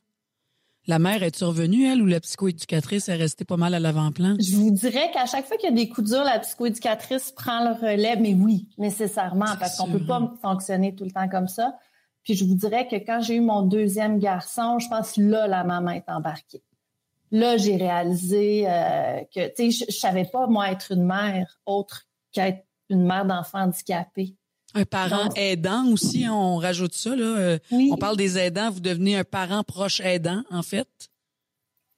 La mère est-tu revenue, elle, ou la psychoéducatrice est restée pas mal à l'avant-plan? Je vous dirais qu'à chaque fois qu'il y a des coups durs, la psychoéducatrice prend le relais, mais oui, nécessairement, parce qu'on peut pas fonctionner tout le temps comme ça. Puis je vous dirais que quand j'ai eu mon deuxième garçon, je pense que là, la maman est embarquée. Là, j'ai réalisé euh, que, tu sais, je, savais pas, moi, être une mère autre qu'être une mère d'enfant handicapé. Un parent aidant aussi, hein, on rajoute ça. Là. Euh, on parle des aidants, vous devenez un parent proche aidant, en fait?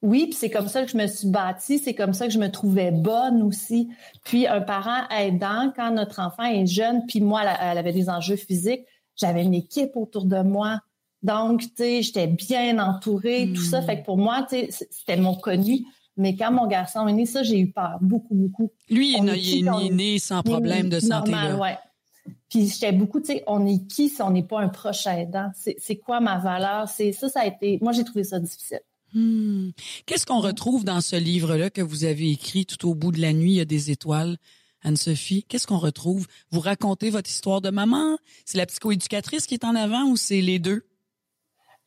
Oui, puis c'est comme ça que je me suis bâtie, c'est comme ça que je me trouvais bonne aussi. Puis un parent aidant, quand notre enfant est jeune, puis moi, elle, avait des enjeux physiques, j'avais une équipe autour de moi. Donc, tu sais, j'étais bien entourée, tout ça. Hmm. Fait que pour moi, tu sais, c'était mon connu. Mais quand mon garçon est né, ça, j'ai eu peur, beaucoup, beaucoup. Lui, il est, né sans problème de santé. Normal, ouais. Puis j'étais beaucoup, tu sais, on est qui si on n'est pas un proche aidant? C'est quoi ma valeur? C'est ça, ça a été. Moi, j'ai trouvé ça difficile. Hmm. Qu'est-ce qu'on retrouve dans ce livre-là que vous avez écrit tout au bout de la nuit, il y a des étoiles? Anne-Sophie, qu'est-ce qu'on retrouve? Vous racontez votre histoire de maman? C'est la psychoéducatrice qui est en avant ou c'est les deux?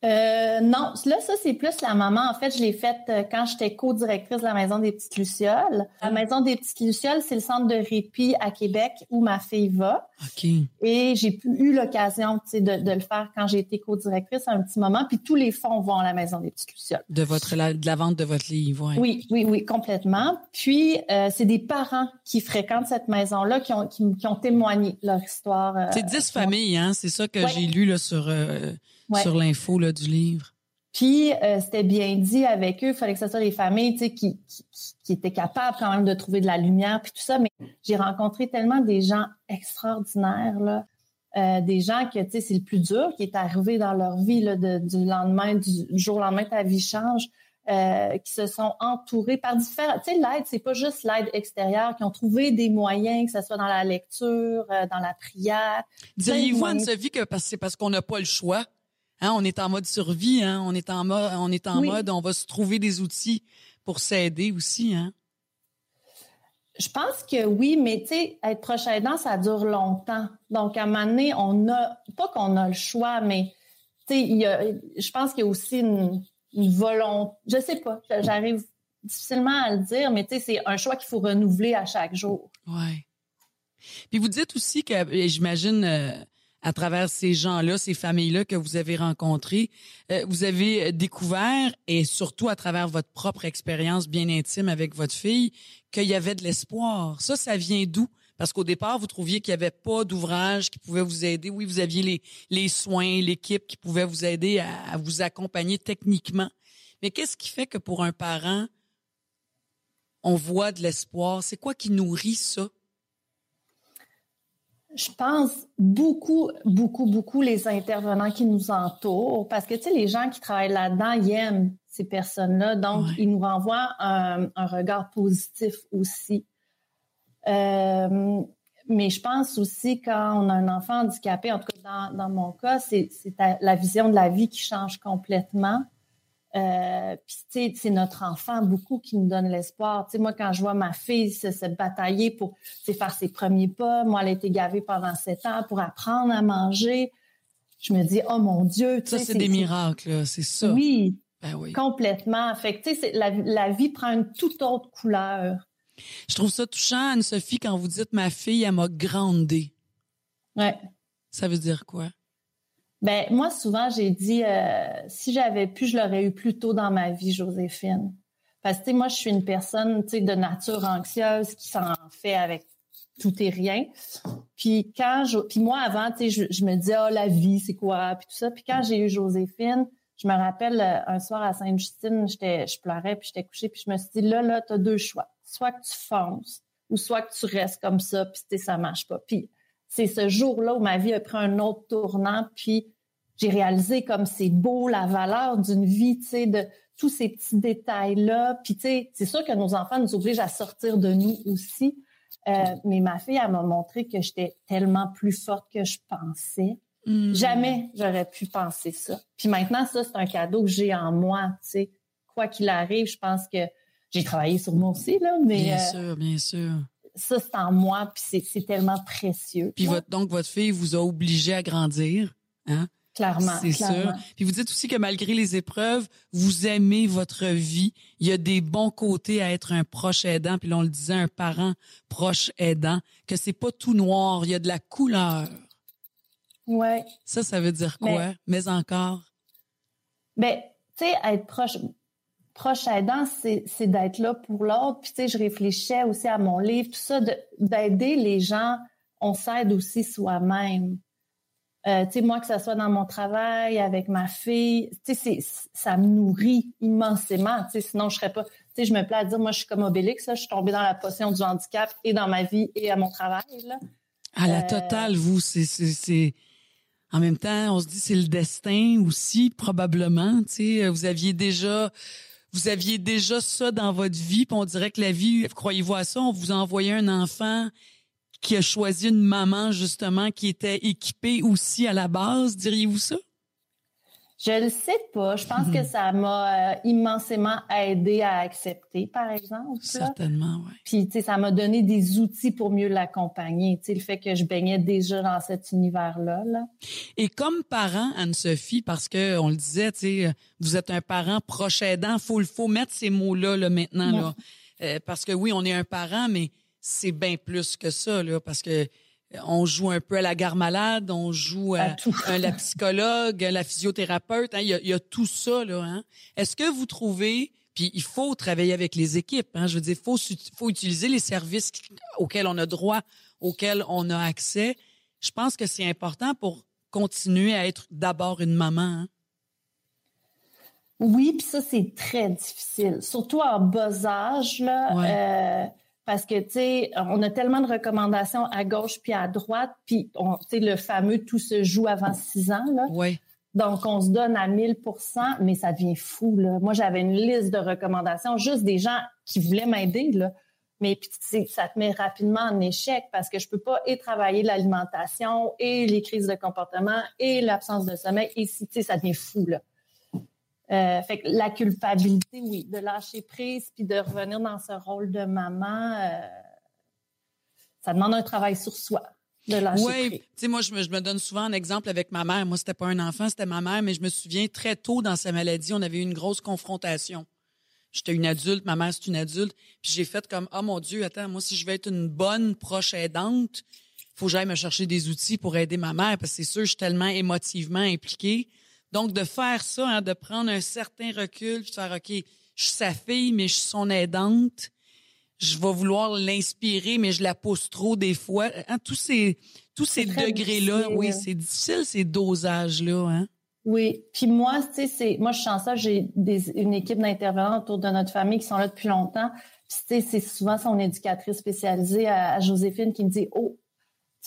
Euh, non, là, ça, c'est plus la maman. En fait, je l'ai faite euh, quand j'étais co-directrice de la Maison des Petites Lucioles. La Maison des Petites Lucioles, c'est le centre de répit à Québec où ma fille va. OK. Et j'ai eu l'occasion de, de le faire quand j'ai été co-directrice à un petit moment. Puis tous les fonds vont à la Maison des Petites Lucioles. De, votre, de la vente de votre livre, oui. Oui, oui, complètement. Puis, euh, c'est des parents qui fréquentent cette maison-là qui ont, qui, ont témoigné leur histoire. c'est dix familles, hein? C'est ça que j'ai lu là, sur sur l'info du livre. Puis euh, c'était bien dit avec eux, il fallait que ce soit des familles qui, qui, qui, étaient capables quand même de trouver de la lumière puis tout ça. Mais j'ai rencontré tellement des gens extraordinaires là, euh, des gens que c'est le plus dur qui est arrivé dans leur vie là, du lendemain, du jour au lendemain ta vie change. Euh, qui se sont entourés par différents. Tu sais, l'aide, c'est pas juste l'aide extérieure, qui ont trouvé des moyens, que ce soit dans la lecture, dans la prière. Diriez-vous, Anne-Sophie, que c'est parce qu'on n'a pas le choix? Hein, on est en mode survie, hein, on est en mode, on est en mode, on va se trouver des outils pour s'aider aussi, hein. Je pense que oui, mais tu sais, être proche aidant, ça dure longtemps. Donc, à un moment donné, on a, pas qu'on a le choix, mais tu sais, je pense qu'il y a aussi une, volonté, je sais pas, j'arrive difficilement à le dire, mais tu sais, c'est un choix qu'il faut renouveler à chaque jour. Ouais. Puis vous dites aussi que, j'imagine, euh, à travers ces gens-là, ces familles-là que vous avez rencontrées, euh, vous avez découvert, et surtout à travers votre propre expérience bien intime avec votre fille, qu'il y avait de l'espoir. Ça, ça vient d'où? Parce qu'au départ, vous trouviez qu'il n'y avait pas d'ouvrage qui pouvait vous aider. Oui, vous aviez les, les soins, l'équipe qui pouvait vous aider à, à vous accompagner techniquement. Mais qu'est-ce qui fait que pour un parent, on voit de l'espoir? C'est quoi qui nourrit ça? Je pense beaucoup, beaucoup, beaucoup les intervenants qui nous entourent parce que, tu sais, les gens qui travaillent là-dedans, ils aiment ces personnes-là. Donc, ils nous renvoient un, regard positif aussi. Euh, mais je pense aussi quand on a un enfant handicapé, en tout cas dans, dans mon cas, c'est la vision de la vie qui change complètement. Euh, puis c'est notre enfant beaucoup qui nous donne l'espoir. Tu sais, moi, quand je vois ma fille se, batailler pour faire ses premiers pas, moi, elle a été gavée pendant sept ans pour apprendre à manger. Je me dis, oh mon Dieu. Ça, c'est des miracles, c'est ça. Oui, ben oui. complètement. Fait que, tu sais, la, la vie prend une toute autre couleur. Je trouve ça touchant, Anne-Sophie, quand vous dites ma fille, elle m'a grandé. Ouais. Ça veut dire quoi? Ben moi souvent j'ai dit euh, si j'avais pu je l'aurais eu plus tôt dans ma vie Joséphine. Parce que moi je suis une personne de nature anxieuse qui s'en fait avec tout et rien. Puis quand je, puis moi avant sais je, me disais oh la vie c'est quoi puis tout ça. Puis quand j'ai eu Joséphine je me rappelle euh, un soir à Sainte-Justine je pleurais puis j'étais couchée puis je me suis dit là là tu as deux choix. Soit que tu fonces ou soit que tu restes comme ça puis ça marche pas. Puis c'est ce jour-là où ma vie a pris un autre tournant, puis j'ai réalisé comme c'est beau la valeur d'une vie, tu sais, de tous ces petits détails-là. Puis tu sais, c'est sûr que nos enfants nous obligent à sortir de nous aussi. Euh, mais ma fille, elle m'a montré que j'étais tellement plus forte que je pensais. Hmm. Jamais j'aurais pu penser ça. Puis maintenant, ça, c'est un cadeau que j'ai en moi, tu sais. Quoi qu'il arrive, je pense que j'ai travaillé sur moi aussi, là, mais... Bien euh, sûr, bien sûr ça, c'est en moi, puis c'est tellement précieux. Puis votre, donc, votre fille vous a obligé à grandir, hein? Clairement. C'est sûr. Puis vous dites aussi que malgré les épreuves, vous aimez votre vie. Il y a des bons côtés à être un proche aidant. Puis là, on le disait, un parent proche aidant, que c'est pas tout noir. Il y a de la couleur. Ouais. Ça, ça veut dire quoi? Mais, encore? Ben, tu sais, être proche, proche aidant, c'est d'être là pour l'autre. Puis, tu sais, je réfléchissais aussi à mon livre, tout ça, d'aider les gens. On s'aide aussi soi-même. Euh, tu sais, moi, que ce soit dans mon travail, avec ma fille, tu sais, ça me nourrit immensément. Tu sais, sinon, je serais pas... Tu sais, je me plais à dire, moi, je suis comme Obélix, là, je suis tombée dans la potion du handicap et dans ma vie et à mon travail, là. À la euh, totale, vous, c'est en même temps, on se dit c'est le destin aussi probablement. Tu sais, vous aviez déjà, vous aviez déjà ça dans votre vie, puis on dirait que la vie, croyez-vous à ça, on vous a envoyé un enfant qui a choisi une maman justement qui était équipée aussi à la base, diriez-vous ça? Je le sais pas. Je pense que ça m'a euh, immensément aidé à accepter, par exemple. Certainement, oui. Puis, tu sais, ça m'a donné des outils pour mieux l'accompagner. Tu sais, le fait que je baignais déjà dans cet univers-là. Là. Et comme parent, Anne-Sophie, parce que on le disait, tu sais, vous êtes un parent proche aidant, faut faut mettre ces mots-là là maintenant là, euh, parce que oui, on est un parent, mais c'est bien plus que ça là, parce que on joue un peu à la gare malade, on joue à, la psychologue, la physiothérapeute. Hein, il, y a, tout ça là. Hein. Est-ce que vous trouvez puis il faut travailler avec les équipes. Hein, je veux dire, faut faut utiliser les services auxquels on a droit, auxquels on a accès. Je pense que c'est important pour continuer à être d'abord une maman. Hein. Oui, puis ça c'est très difficile, surtout en bas âge là. Euh, parce que, tu sais, on a tellement de recommandations à gauche puis à droite, puis, tu sais, le fameux « tout se joue avant six ans », là. Oui. Donc, on se donne à 1000% mais ça devient fou, là. Moi, j'avais une liste de recommandations, juste des gens qui voulaient m'aider, là. Mais puis, ça te met rapidement en échec parce que je peux pas et travailler l'alimentation et les crises de comportement et l'absence de sommeil. Et si, tu sais, ça devient fou, là. Euh, fait que la culpabilité, oui, de lâcher prise puis de revenir dans ce rôle de maman, euh, ça demande un travail sur soi. De lâcher oui, tu sais, moi, je me, je me, donne souvent un exemple avec ma mère. Moi, c'était pas un enfant, c'était ma mère, mais je me souviens très tôt dans sa maladie, on avait eu une grosse confrontation. J'étais une adulte, ma mère c'est une adulte, puis j'ai fait comme oh mon Dieu, attends, moi si je veux être une bonne proche aidante, faut que j'aille me chercher des outils pour aider ma mère parce que c'est sûr je suis tellement émotivement impliquée donc, de faire ça, hein, de prendre un certain recul, puis de faire, OK, je suis sa fille, mais je suis son aidante. Je vais vouloir l'inspirer, mais je la pousse trop des fois. Hein, tous ces, tous ces degrés-là, oui, c'est difficile, ces dosages-là. Hein? Oui. Puis moi, tu sais, c'est, moi, je suis chanceuse, j'ai une équipe d'intervenants autour de notre famille qui sont là depuis longtemps. Puis, tu sais, c'est souvent son éducatrice spécialisée à Joséphine qui me dit, oh,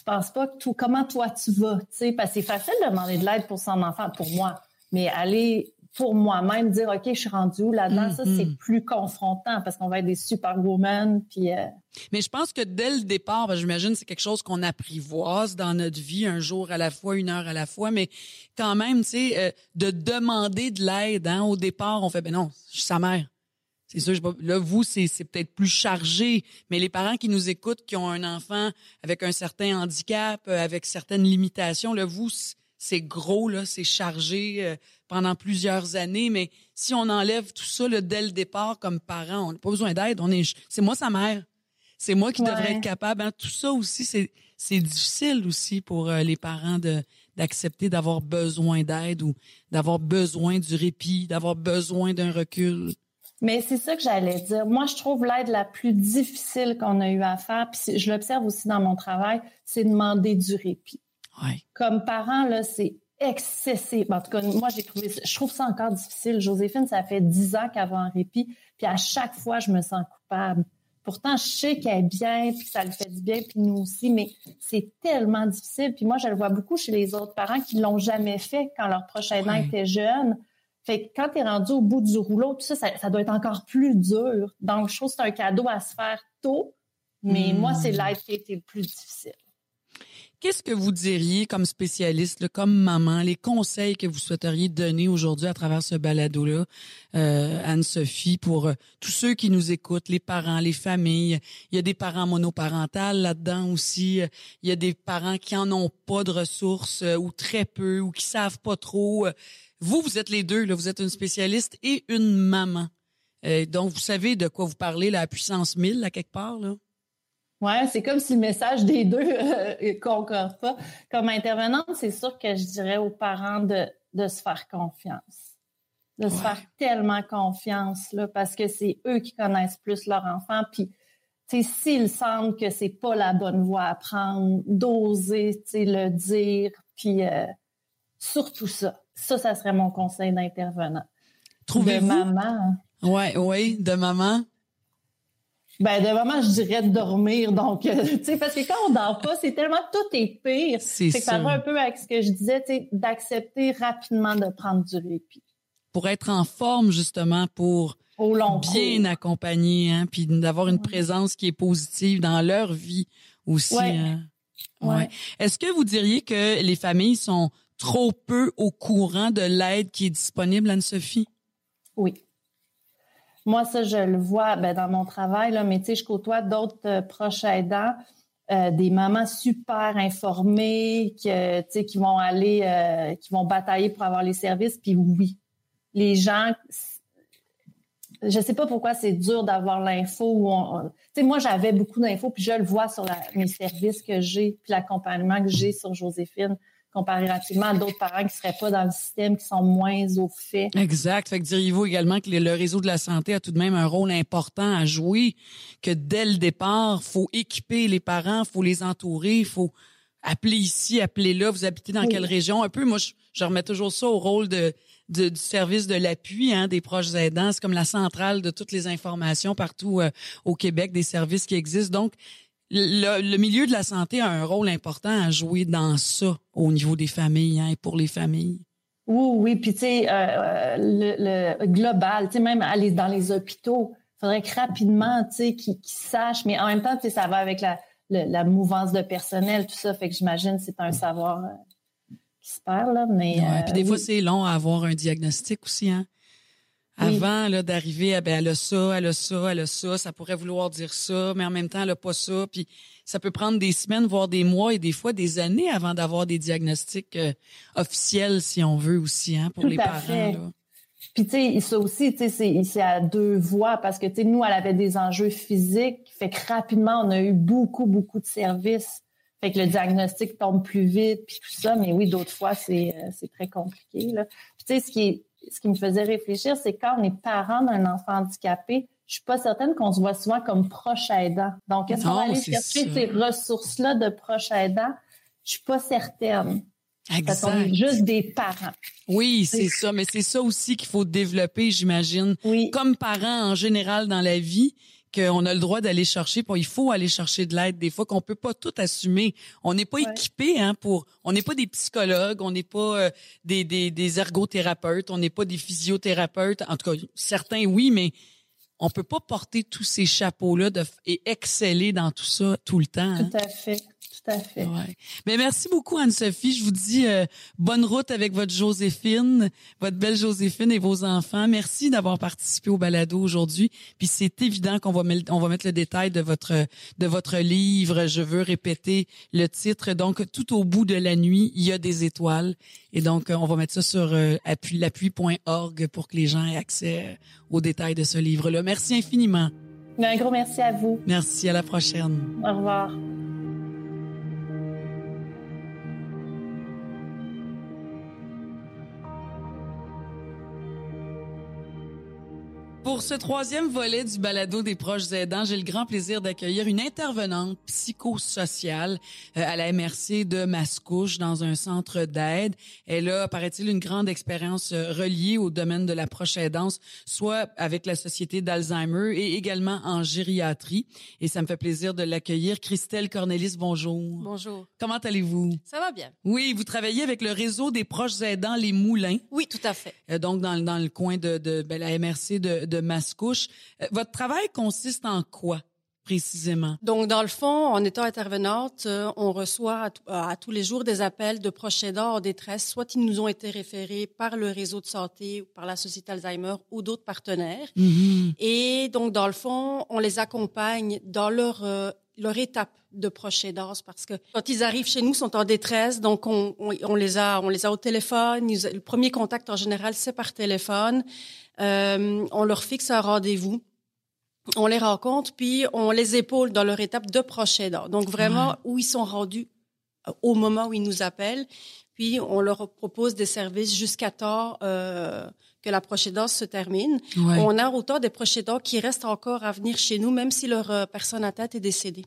tu penses pas que tout, comment toi tu vas, tu sais, parce que c'est facile de demander de l'aide pour son enfant, pour moi, mais aller pour moi-même dire ok je suis rendue où là-dedans ça c'est mm-hmm. plus confrontant parce qu'on va être des superwomen puis euh, mais je pense que dès le départ ben, j'imagine c'est quelque chose qu'on apprivoise dans notre vie un jour à la fois une heure à la fois mais quand même tu sais euh, de demander de l'aide hein, au départ on fait ben non je suis sa mère c'est sûr, là, vous, c'est, peut-être plus chargé, mais les parents qui nous écoutent, qui ont un enfant avec un certain handicap, euh, avec certaines limitations, là, vous, c'est gros, là, c'est chargé euh, pendant plusieurs années, mais si on enlève tout ça là, dès le départ comme parent, on n'a pas besoin d'aide, on est, c'est moi sa mère. C'est moi qui devrais être capable. Hein. Tout ça aussi, c'est, c'est difficile aussi pour euh, les parents de, d'accepter d'avoir besoin d'aide ou d'avoir besoin du répit, d'avoir besoin d'un recul. Mais c'est ça que j'allais dire. Moi, je trouve l'aide la plus difficile qu'on a eu à faire, puis je l'observe aussi dans mon travail, c'est demander du répit. Comme parent, là, c'est excessif. En tout cas, moi, j'ai trouvé, je trouve ça encore difficile. Joséphine, ça fait dix ans qu'elle va en répit, puis à chaque fois, je me sens coupable. Pourtant, je sais qu'elle est bien, puis ça le fait du bien, puis nous aussi, mais c'est tellement difficile. Puis moi, je le vois beaucoup chez les autres parents qui l'ont jamais fait quand leur prochain aidant était jeune fait que quand tu es rendu au bout du rouleau, tout ça, ça, doit être encore plus dur. Donc, je trouve que c'est un cadeau à se faire tôt, mais hmm. moi, c'est l'aide qui a été le plus difficile. Qu'est-ce que vous diriez comme spécialiste, comme maman, les conseils que vous souhaiteriez donner aujourd'hui à travers ce balado-là, euh, Anne-Sophie, pour euh, tous ceux qui nous écoutent, les parents, les familles? Il y a des parents monoparentales là-dedans aussi. Il y a des parents qui en ont pas de ressources euh, ou très peu ou qui savent pas trop. Vous, vous êtes les deux. Là. Vous êtes une spécialiste et une maman. donc, vous savez de quoi vous parlez, la puissance 1000, à quelque part. Là? Ouais, c'est comme si le message des deux euh, concorde pas. Comme intervenante, c'est sûr que je dirais aux parents de, de se faire confiance. De se faire tellement confiance, là, parce que c'est eux qui connaissent plus leur enfant. Puis, s'ils sentent que c'est pas la bonne voie à prendre, d'oser, le dire, puis euh, surtout ça. Ça, ça serait mon conseil d'intervenant. Trouvez-vous? De maman. Ouais, oui, de maman. Ben, de moment, je dirais de dormir. Donc, euh, tu sais, parce que quand on dort pas, c'est tellement tout est pire. C'est ça. ça va un peu avec ce que je disais, tu sais, d'accepter rapidement de prendre du répit. Pour être en forme, justement, pour Au long bien accompagner, hein, puis d'avoir une présence qui est positive dans leur vie aussi. Ouais. Hein. Ouais. Est-ce que vous diriez que les familles sont trop peu au courant de l'aide qui est disponible, Anne-Sophie? Oui. Moi, ça, je le vois ben, dans mon travail, là, mais tu sais, je côtoie d'autres euh, proches aidants, euh, des mamans super informées qui, tu sais, qui vont aller, euh, qui vont batailler pour avoir les services. Puis oui, les gens, je sais pas pourquoi c'est dur d'avoir l'info. Tu sais, moi, j'avais beaucoup d'infos, puis je le vois sur mes services que j'ai, puis l'accompagnement que j'ai sur Joséphine comparativement à d'autres parents qui seraient pas dans le système, qui sont moins au fait. Exact. Fait que diriez-vous également que le réseau de la santé a tout de même un rôle important à jouer, que dès le départ, faut équiper les parents, faut les entourer, faut appeler ici, appeler là, vous habitez dans quelle région? Un peu, moi, je, remets toujours ça au rôle de, du service de l'appui hein, des proches aidants. C'est comme la centrale de toutes les informations partout euh, au Québec, des services qui existent. Donc, le, milieu de la santé a un rôle important à jouer dans ça au niveau des familles hein, et pour les familles. Oui, oui. Puis, tu sais, euh, euh, le, global, tu sais, même aller dans les hôpitaux, il faudrait que rapidement, tu sais, qu'ils sachent. Mais en même temps, tu sais, ça va avec la, la, mouvance de personnel, tout ça. Fait que j'imagine que c'est un savoir euh, qui se perd, là. Mais, puis des fois, c'est long à avoir un diagnostic aussi, hein? Avant là d'arriver à ben elle a ça, elle a ça, elle a ça, ça pourrait vouloir dire ça, mais en même temps elle a pas ça, puis ça peut prendre des semaines voire des mois et des fois des années avant d'avoir des diagnostics euh, officiels si on veut aussi hein pour les parents là. Puis tu sais ça aussi tu sais c'est à deux voies parce que tu sais nous elle avait des enjeux physiques, fait que rapidement on a eu beaucoup beaucoup de services. Fait que le diagnostic tombe plus vite puis tout ça, mais oui d'autres fois c'est euh, c'est très compliqué là. Puis tu sais ce qui est ce qui me faisait réfléchir, c'est quand on est parent d'un enfant handicapé, je suis pas certaine qu'on se voit souvent comme proche aidant. Donc, est-ce qu'on va aller chercher ces ressources-là de proche aidant? Je suis pas certaine. Exact. Parce qu'on est juste des parents. Oui, c'est ça. Mais c'est ça aussi qu'il faut développer, j'imagine. Oui. Comme parents en général dans la vie, qu'on a le droit d'aller chercher, il faut aller chercher de l'aide des fois qu'on peut pas tout assumer. On n'est pas équipé hein pour on n'est pas des psychologues, on n'est pas euh, des, des, des ergothérapeutes, on n'est pas des physiothérapeutes. En tout cas, certains oui, mais on peut pas porter tous ces chapeaux là et exceller dans tout ça tout le temps. Hein. Tout à fait tout à fait. Ouais. Mais merci beaucoup, Anne-Sophie. Je vous dis euh, bonne route avec votre Joséphine, votre belle Joséphine et vos enfants. Merci d'avoir participé au balado aujourd'hui. Puis c'est évident qu'on va mettre, on va mettre le détail de votre, de votre livre. Je veux répéter le titre. Donc, tout au bout de la nuit, il y a des étoiles. Et donc, on va mettre ça sur euh, l'appui.org pour que les gens aient accès aux détails de ce livre-là. Merci infiniment. Un gros merci à vous. Merci, à la prochaine. Au revoir. Pour ce troisième volet du balado des proches aidants, j'ai le grand plaisir d'accueillir une intervenante psychosociale euh, à la MRC de Mascouche dans un centre d'aide. Elle a, paraît-il, une grande expérience euh, reliée au domaine de la proche aidance, soit avec la Société d'Alzheimer et également en gériatrie. Et ça me fait plaisir de l'accueillir. Christelle Cornelis, bonjour. Bonjour. Comment allez-vous? Ça va bien. Oui, vous travaillez avec le réseau des proches aidants Les Moulins. Oui, tout à fait. Euh, donc, dans, dans le coin de, de ben, la MRC de de Mascouche. Euh, votre travail consiste en quoi? Précisément? Donc, dans le fond, en étant intervenante, euh, on reçoit à, tous les jours des appels de proches aidants en détresse, soit ils nous ont été référés par le réseau de santé, ou par la Société Alzheimer ou d'autres partenaires. Mhm. Et donc, dans le fond, on les accompagne dans leur, euh, leur étape de proche aidance parce que quand ils arrivent chez nous, ils sont en détresse, donc on, on, on les a, on les a au téléphone. le premier contact en général, c'est par téléphone. Euh, on leur fixe un rendez-vous on les rencontre, puis on les épaule dans leur étape de proche aidant. Donc vraiment où ils sont rendus euh, au moment où ils nous appellent, puis on leur propose des services jusqu'à temps euh, que la proche se termine. On a autant des proches aidants qui restent encore à venir chez nous, même si leur euh, personne à tête est décédée.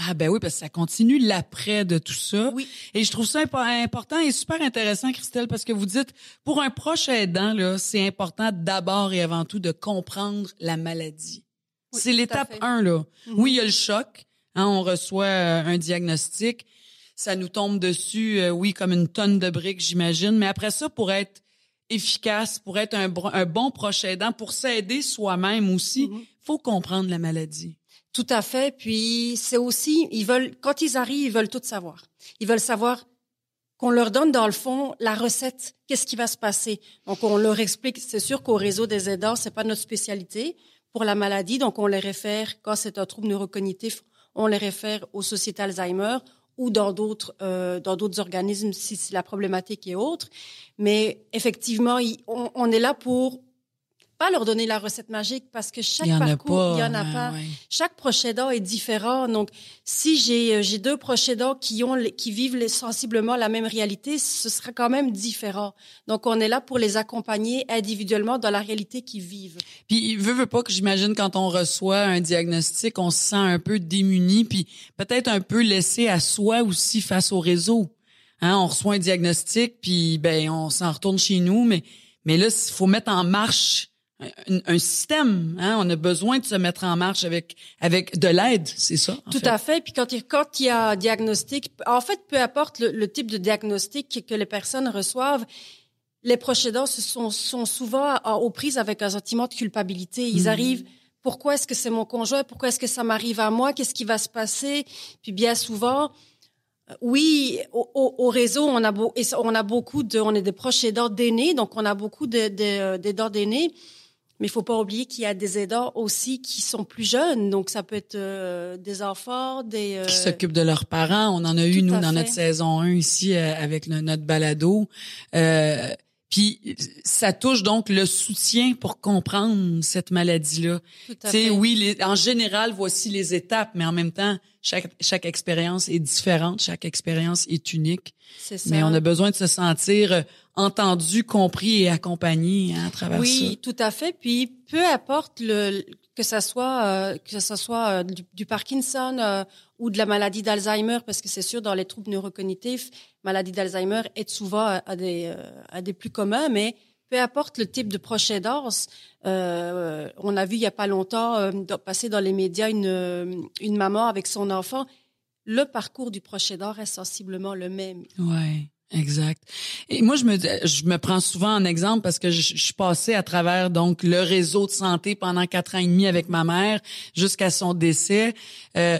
Ah ben oui, parce que ça continue l'après de tout ça. Oui. Et je trouve ça important et super intéressant, Christelle, parce que vous dites, pour un proche aidant, c'est important d'abord et avant tout de comprendre la maladie c'est l'étape 1, là. Mm-hmm. Oui, il y a le choc. Hein, on reçoit euh, un diagnostic. Ça nous tombe dessus, euh, oui, comme une tonne de briques, j'imagine. Mais après ça, pour être efficace, pour être un, bon proche aidant, pour s'aider soi-même aussi, il mm-hmm. faut comprendre la maladie. Tout à fait. Puis c'est aussi, ils veulent, quand ils arrivent, ils veulent tout savoir. Ils veulent savoir qu'on leur donne dans le fond la recette, qu'est-ce qui va se passer. Donc on leur explique, c'est sûr qu'au réseau des aidants, c'est pas notre spécialité, pour la maladie. Donc, on les réfère, quand c'est un trouble neurocognitif, on les réfère aux sociétés Alzheimer ou dans d'autres euh, dans d'autres organismes si, la problématique est autre. Mais effectivement, on, est là pour pas leur donner la recette magique parce que chaque parcours, il y en a pas. Chaque proche aidant est différent. Donc, si j'ai euh, j'ai deux proches aidants qui ont qui vivent sensiblement la même réalité, ce sera quand même différent. Donc, on est là pour les accompagner individuellement dans la réalité qu'ils vivent. Puis, veut veut pas que j'imagine quand on reçoit un diagnostic, on se sent un peu démuni, puis peut-être un peu laissé à soi aussi face au réseau. Hein, on reçoit un diagnostic, puis ben on s'en retourne chez nous, mais mais là, il faut mettre en marche un, système. Hein? On a besoin de se mettre en marche avec avec de l'aide, c'est ça. Tout à fait. Puis quand il quand il y a diagnostic, en fait, peu importe le, type de diagnostic que les personnes reçoivent, les proches aidants sont, sont souvent aux prises avec un sentiment de culpabilité. Ils hmm. arrivent. Pourquoi est-ce que c'est mon conjoint? Pourquoi est-ce que ça m'arrive à moi? Qu'est-ce qui va se passer? Puis bien souvent, euh, oui, au, au, réseau, on a, beau, on a beaucoup de, on est des proches aidants d'aînés, donc on a beaucoup d'aidants d'aînés. Mais il faut pas oublier qu'il y a des aidants aussi qui sont plus jeunes. Donc, ça peut être euh, des enfants, des... Euh... Qui s'occupent de leurs parents. On en a eu, nous, dans notre saison 1 ici, euh, avec notre balado. Euh, puis ça touche donc le soutien pour comprendre cette maladie-là. Tu oui, les, en général, voici les étapes, mais en même temps, chaque, chaque expérience est différente, chaque expérience est unique. C'est ça. Mais on a besoin de se sentir entendu, compris et accompagné hein, à travers oui, ça. Oui, tout à fait. Puis peu importe le que ça soit euh, que ça soit euh, du, Parkinson euh, ou de la maladie d'Alzheimer, parce que c'est sûr dans les troubles neurocognitifs, maladie d'Alzheimer est souvent à des à des plus communs, mais peu importe le type de proche aidance, euh, on a vu il y a pas longtemps passer dans les médias une une maman avec son enfant. Le parcours du proche aidant reste sensiblement le même. Ouais. Exact. Et moi, je me je me prends souvent en exemple parce que je, suis passée à travers donc le réseau de santé pendant quatre ans et demi avec ma mère jusqu'à son décès. Euh,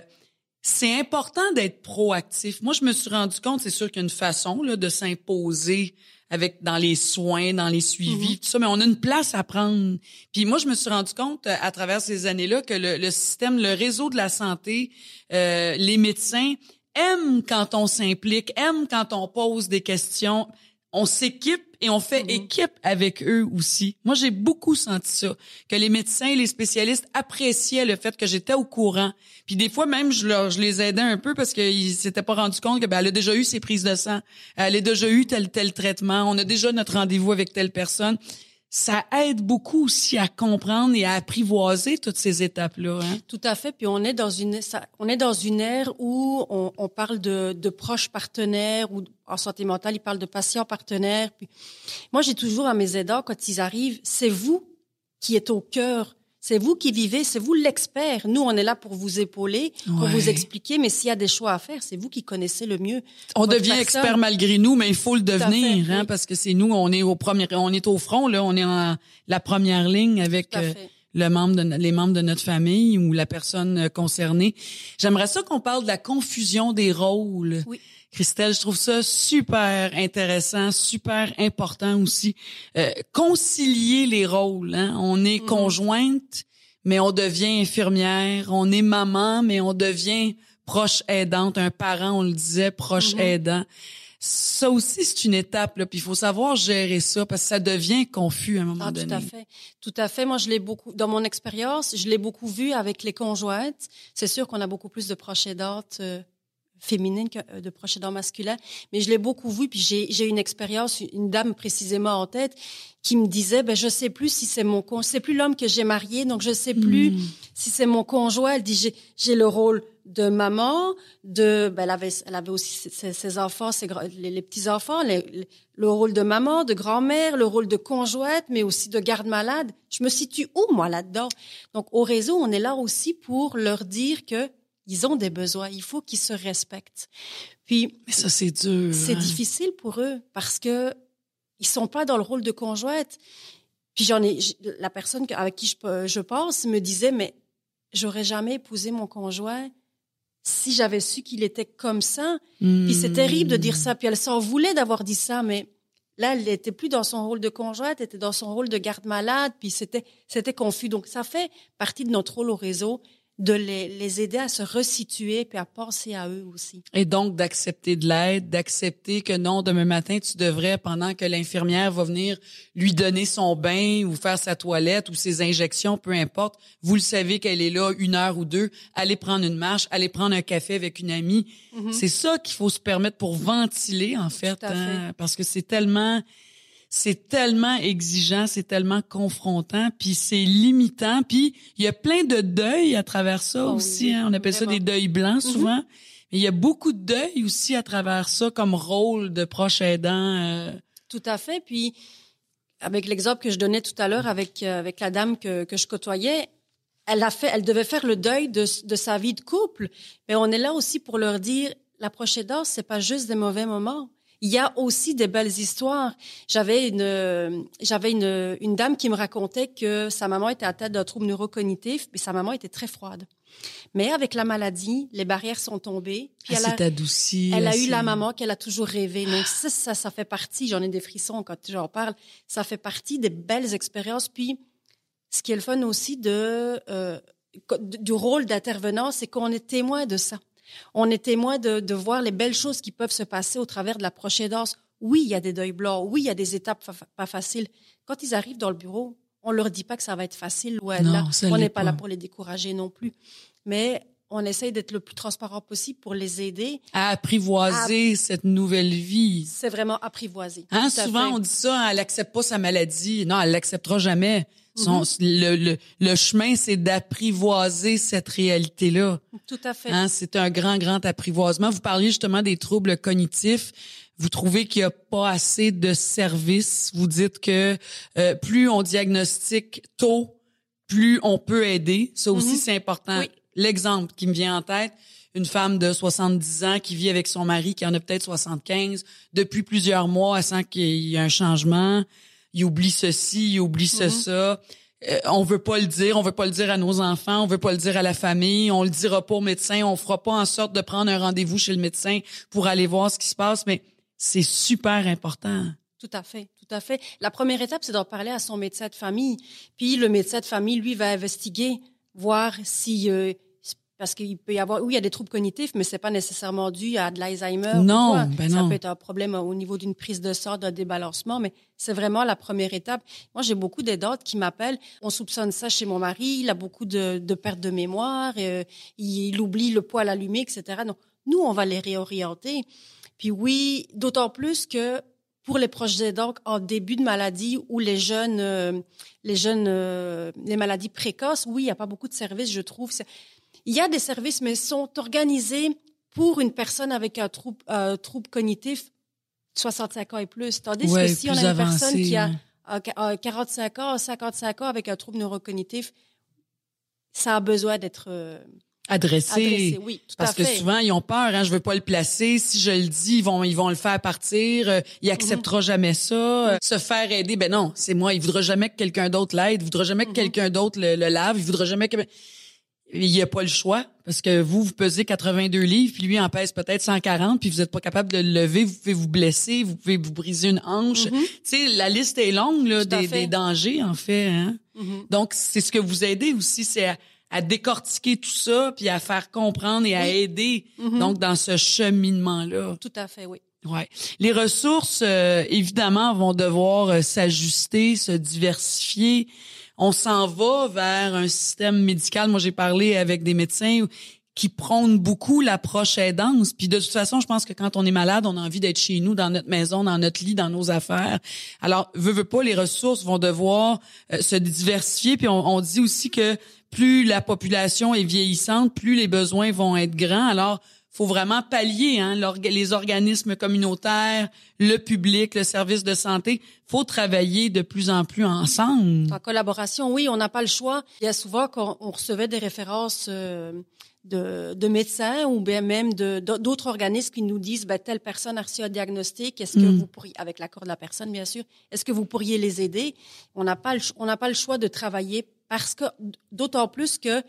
c'est important d'être proactif. Moi, je me suis rendu compte, c'est sûr qu'il y a une façon là, de s'imposer avec dans les soins, dans les suivis, mm-hmm. tout ça, mais on a une place à prendre. Puis moi, je me suis rendu compte euh, à travers ces années-là que le, le, système, le réseau de la santé, euh, les médecins aime quand on s'implique, aime quand on pose des questions. On s'équipe et on fait mm-hmm. équipe avec eux aussi. Moi, j'ai beaucoup senti ça, que les médecins et les spécialistes appréciaient le fait que j'étais au courant. Puis des fois même, je, leur, je les aidais un peu parce qu'ils s'étaient pas rendus compte que ben, elle a déjà eu ses prises de sang, elle a déjà eu tel tel traitement, on a déjà notre rendez-vous avec telle personne ça aide beaucoup aussi à comprendre et à apprivoiser toutes ces étapes-là. Hein? Tout à fait. Puis on est dans une, on est dans une ère où on, on parle de, de, proches partenaires ou en santé mentale, ils parlent de patients partenaires. Puis moi, j'ai toujours à mes aidants quand ils arrivent, c'est vous qui êtes au cœur c'est vous qui vivez, c'est vous l'expert. Nous, on est là pour vous épauler, pour vous expliquer, mais s'il y a des choix à faire, c'est vous qui connaissez le mieux. On devient expert malgré nous, mais il faut le devenir, hein, parce que c'est nous, on est au premier, on est au front, là, on est en la première ligne avec euh, le membre de, les membres de notre famille ou la personne euh, concernée. J'aimerais ça qu'on parle de la confusion des rôles. Oui. Christelle, je trouve ça super intéressant, super important aussi. Euh, concilier les rôles. Hein? On est Mhm. conjointe, mais on devient infirmière. On est maman, mais on devient proche aidante. Un parent, on le disait, proche Mhm. aidant. Ça aussi, c'est une étape, là, puis il faut savoir gérer ça parce que ça devient confus à un moment Ah, donné. tout à fait. Tout à fait. Moi, je l'ai beaucoup, dans mon expérience, je l'ai beaucoup vu avec les conjointes. C'est sûr qu'on a beaucoup plus de proches aidantes euh, féminines que euh, de proches aidants masculins, mais je l'ai beaucoup vu. Puis j'ai j'ai une expérience, une dame précisément en tête, qui me disait, ben je sais plus si c'est mon con, c'est plus l'homme que j'ai marié, donc je sais plus Hmm. si c'est mon conjoint. Elle dit, j'ai le rôle de maman, de, ben elle avait, elle avait aussi ses- enfants, ses, les, les petits enfants, les- les- le rôle de maman, de grand-mère, le rôle de conjointe, mais aussi de garde-malade. Je me situe où, moi, là-dedans? Donc, au réseau, on est là aussi pour leur dire que ils ont des besoins. Il faut qu'ils se respectent. Puis, Mais ça, c'est dur. c'est hein. difficile pour eux parce que ils sont pas dans le rôle de conjointe. Puis j'en ai, la personne avec qui je, pe- je pense me disait, mais j'aurais jamais épousé mon conjoint si j'avais su qu'il était comme ça. Puis c'est Hmm. terrible de dire ça. Puis elle s'en voulait d'avoir dit ça, mais là, elle n'était plus dans son rôle de conjointe, elle était dans son rôle de garde-malade. Puis c'était, c'était confus. Donc ça fait partie de notre rôle au réseau de les, les aider à se resituer puis à penser à eux aussi. Et donc d'accepter de l'aide, d'accepter que non, demain matin, tu devrais, pendant que l'infirmière va venir lui donner son bain ou faire sa toilette ou ses injections, peu importe, vous le savez qu'elle est là une heure ou deux, allez prendre une marche, allez prendre un café avec une amie. C'est ça qu'il faut se permettre pour ventiler, en fait, hein, parce que c'est tellement... C'est tellement exigeant, c'est tellement confrontant, puis c'est limitant, puis il y a plein de deuils à travers ça Oh aussi. oui, hein. On appelle ça des deuils blancs souvent. Mais il y a beaucoup de deuil aussi à travers ça comme rôle de proche aidant. euh. Tout à fait. Puis, avec l'exemple que je donnais tout à l'heure avec, euh, avec la dame que, que je côtoyais, elle a fait, elle devait faire le deuil de, de sa vie de couple. Mais on est là aussi pour leur dire, la prochaine danse, c'est pas juste des mauvais moments. Il y a aussi des belles histoires. J'avais une, euh, j'avais une, une dame qui me racontait que sa maman était atteinte d'un trouble neurocognitif, mais sa maman était très froide. Mais avec la maladie, les barrières sont tombées. Puis Elle elle a- s'est adoucie. elle a eu la maman qu'elle a toujours rêvé. Donc ça, ça, ça fait partie. J'en ai des frissons quand j'en parle. Ça fait partie des belles expériences. Puis, ce qui est le fun aussi de euh, du rôle d'intervenant, c'est qu'on est témoin de ça. On est témoin de, de voir les belles choses qui peuvent se passer au travers de la prochaine danse. Oui, il y a des deuils blancs. Oui, il y a des étapes fa- pas faciles. Quand ils arrivent dans le bureau, on leur dit pas que ça va être facile. Ouais, Non, là, on n'est pas là pour les décourager non plus. Mais on essaye d'être le plus transparent possible pour les aider. À apprivoiser cette nouvelle vie. C'est vraiment apprivoisé. Hein, souvent, on dit ça, elle accepte pas sa maladie. Non, elle l'acceptera jamais. Mm-hmm. Son, le, le, le chemin, c'est d'apprivoiser cette réalité-là. Tout à fait. Hein, c'est un grand, grand apprivoisement. Vous parliez justement des troubles cognitifs. Vous trouvez qu'il n'y a pas assez de services. Vous dites que euh, plus on diagnostique tôt, plus on peut aider. Ça aussi, Mhm. c'est important. Oui. L'exemple qui me vient en tête, une femme de 70 ans qui vit avec son mari qui en a peut-être 75. Depuis plusieurs mois, elle sent qu'il y a un changement. Il oublie ceci, il oublie ce, Mhm. ça. Euh, on veut pas le dire, on veut pas le dire à nos enfants, on veut pas le dire à la famille, on le dira pas au médecin, on fera pas en sorte de prendre un rendez-vous chez le médecin pour aller voir ce qui se passe, mais c'est super important. Tout à fait, tout à fait. La première étape, c'est d'en parler à son médecin de famille. Puis le médecin de famille, lui, va investiguer, voir si euh, parce qu'il peut y avoir, oui, il y a des troubles cognitifs, mais c'est pas nécessairement dû à de l'Alzheimer. ou Non, quoi. ben ça non. peut être un problème au niveau d'une prise de sang, d'un débalancement, mais c'est vraiment la première étape. Moi, j'ai beaucoup d'aidantes qui m'appellent. On soupçonne ça chez mon mari. Il a beaucoup de, de pertes de mémoire. euh, il, oublie le poêle allumé, etc. Donc, nous, on va les réorienter. Puis oui, d'autant plus que pour les proches aidants en début de maladie ou les jeunes, euh, les jeunes, euh, les maladies précoces, oui, il n'y a pas beaucoup de services, je trouve. Il y a des services, mais ils sont organisés pour une personne avec un trouble, un trouble cognitif 65 ans et plus. Tandis Ouais, que si on a une personne qui a ouais. euh, qu- euh, 45 ans, 55 ans avec un trouble neurocognitif, ça a besoin d'être euh, adresser. Adresser, oui, tout parce à que fait. souvent ils ont peur. Hein, je veux pas le placer. Si je le dis, ils vont ils vont le faire partir. Euh, il acceptera jamais ça. Euh, se faire aider, ben non, c'est moi. Il voudra jamais que quelqu'un d'autre l'aide. Il voudra jamais que quelqu'un d'autre le, le lave. Il voudra jamais que il y a pas le choix parce que vous vous pesez 82 livres puis lui en pèse peut-être 140 puis vous êtes pas capable de le lever, vous pouvez vous blesser, vous pouvez vous briser une hanche. Tu sais la liste est longue là des, dangers en fait hein. Mhm. Donc c'est ce que vous aidez aussi c'est à, à décortiquer tout ça puis à faire comprendre et à aider Mhm. donc dans ce cheminement là. Tout à fait, oui. Ouais. Les ressources, euh, évidemment, vont devoir euh, s'ajuster, se diversifier. On s'en va vers un système médical. Moi, j'ai parlé avec des médecins qui prônent beaucoup l'approche aidance. Puis de toute façon, je pense que quand on est malade, on a envie d'être chez nous, dans notre maison, dans notre lit, dans nos affaires. Alors, veut, veut pas, les ressources vont devoir euh, se diversifier. Puis on, on dit aussi que plus la population est vieillissante, plus les besoins vont être grands. Alors, faut vraiment pallier hein, les organismes communautaires, le public, le service de santé. faut travailler de plus en plus ensemble. En collaboration, oui, on n'a pas le choix. Il y a souvent qu'on on recevait des références euh, de, de médecins ou bien même d'autres organismes qui nous disent ben, telle personne a reçu un diagnostic, est-ce que Mm. vous pourriez, avec l'accord de la personne bien sûr, est-ce que vous pourriez les aider? On n'a pas le, on n'a pas le choix de travailler parce que d'autant plus que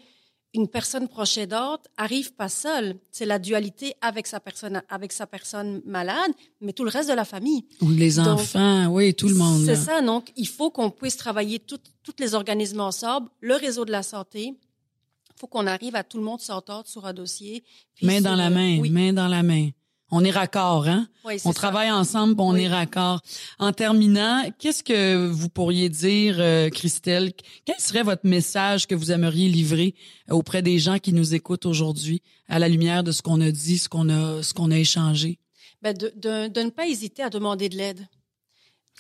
une personne proche aidante arrive pas seule. C'est la dualité avec sa personne avec sa personne malade, mais tout le reste de la famille. Ou les Donc, enfants, oui, tout le monde. C'est ça, donc il faut qu'on puisse travailler toutes toutes les organismes ensemble, le réseau de la santé. Il faut qu'on arrive à tout le monde s'entendre sur un dossier. Main dans la euh, main, Oui, main dans la main. On est raccord, hein? oui, On ça. travaille ensemble, on Oui. est raccord. En terminant, qu'est-ce que vous pourriez dire, euh, Christelle? Quel serait votre message que vous aimeriez livrer euh, auprès des gens qui nous écoutent aujourd'hui, à la lumière de ce qu'on a dit, ce qu'on a, ce qu'on a échangé? Ben, de, de, de ne pas hésiter à demander de l'aide.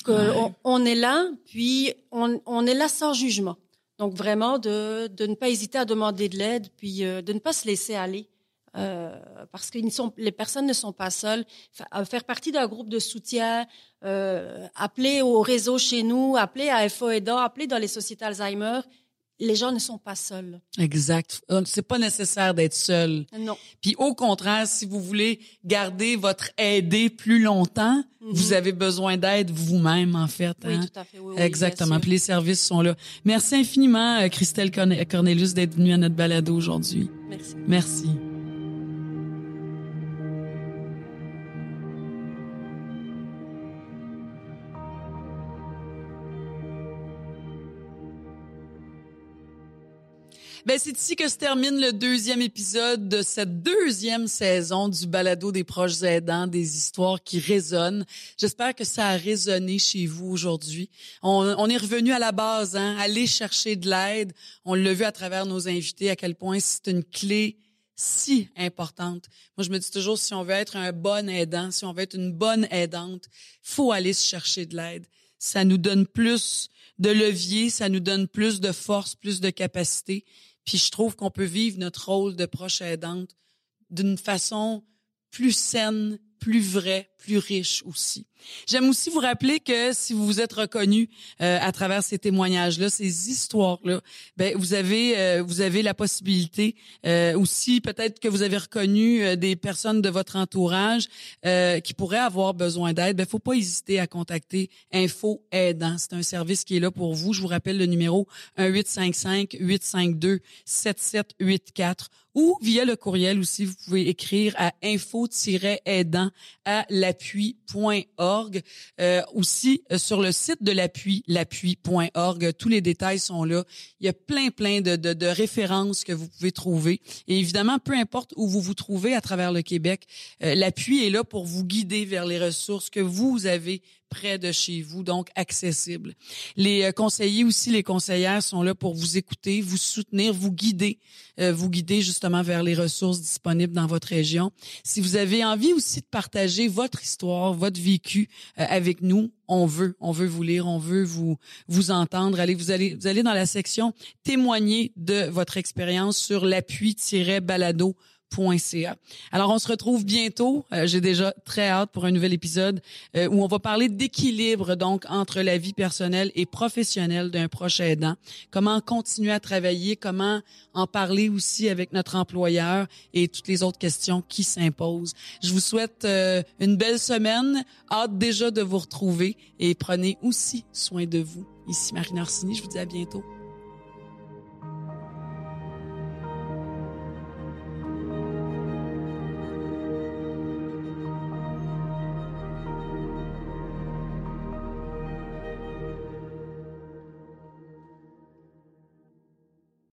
Ouais. on, on est là, puis on, on est là sans jugement. Donc vraiment de, de ne pas hésiter à demander de l'aide, puis euh, de ne pas se laisser aller. Euh, parce que sont, les personnes ne sont pas seules. À faire partie d'un groupe de soutien, euh, appeler au réseau chez nous, appeler à FO Aidant, appeler dans les sociétés Alzheimer, les gens ne sont pas seuls. Exact. Euh, C'est pas nécessaire d'être seul. Non. Puis au contraire, si vous voulez garder votre aidé plus longtemps, Mhm. vous avez besoin d'aide vous-même, en fait. Oui, hein? tout à fait. Oui, oui, bien Exactement. Puis les services sont là. Merci infiniment, euh, Christelle Corne- Cornelius, d'être venue à notre balado aujourd'hui. Merci. Merci. Ben, c'est ici que se termine le deuxième épisode de cette deuxième saison du balado des proches aidants, des histoires qui résonnent. J'espère que ça a résonné chez vous aujourd'hui. On, est revenu à la base, hein, aller chercher de l'aide. On l'a vu à travers nos invités à quel point c'est une clé si importante. Moi, je me dis toujours, si on veut être un bon aidant, si on veut être une bonne aidante, faut aller se chercher de l'aide. Ça nous donne plus de levier, ça nous donne plus de force, plus de capacité. Puis je trouve qu'on peut vivre notre rôle de proche aidante d'une façon plus saine, plus vraie, plus riche aussi. J'aime aussi vous rappeler que si vous vous êtes reconnu euh, à travers ces témoignages-là, ces histoires-là, ben vous avez euh, vous avez la possibilité euh, aussi peut-être que vous avez reconnu euh, des personnes de votre entourage euh, qui pourraient avoir besoin d'aide. Ben faut pas hésiter à contacter Info Aidant. C'est un service qui est là pour vous. Je vous rappelle le numéro 1855 852 7784 ou via le courriel aussi vous pouvez écrire à info-aidant à l'appui.org. Euh, aussi euh, sur le site de l'appui, l'appui.org, tous les détails sont là. Il y a plein plein de, de, références que vous pouvez trouver. Et évidemment, peu importe où vous vous trouvez à travers le Québec, euh, l'appui est là pour vous guider vers les ressources que vous avez près de chez vous, donc accessibles. Les euh, conseillers aussi, les conseillères sont là pour vous écouter, vous soutenir, vous guider, euh, vous guider justement vers les ressources disponibles dans votre région. Si vous avez envie aussi de partager votre histoire, votre vécu euh, avec nous, on veut, on veut vous lire, on veut vous vous entendre. Allez, vous allez, vous allez dans la section témoigner de votre expérience sur l'appui-balado alors, on se retrouve bientôt. Euh, j'ai déjà très hâte pour un nouvel épisode euh, où on va parler d'équilibre donc entre la vie personnelle et professionnelle d'un proche aidant. Comment continuer à travailler, comment en parler aussi avec notre employeur et toutes les autres questions qui s'imposent. Je vous souhaite euh, une belle semaine. Hâte déjà de vous retrouver et prenez aussi soin de vous. Ici Marine Orsini, je vous dis à bientôt.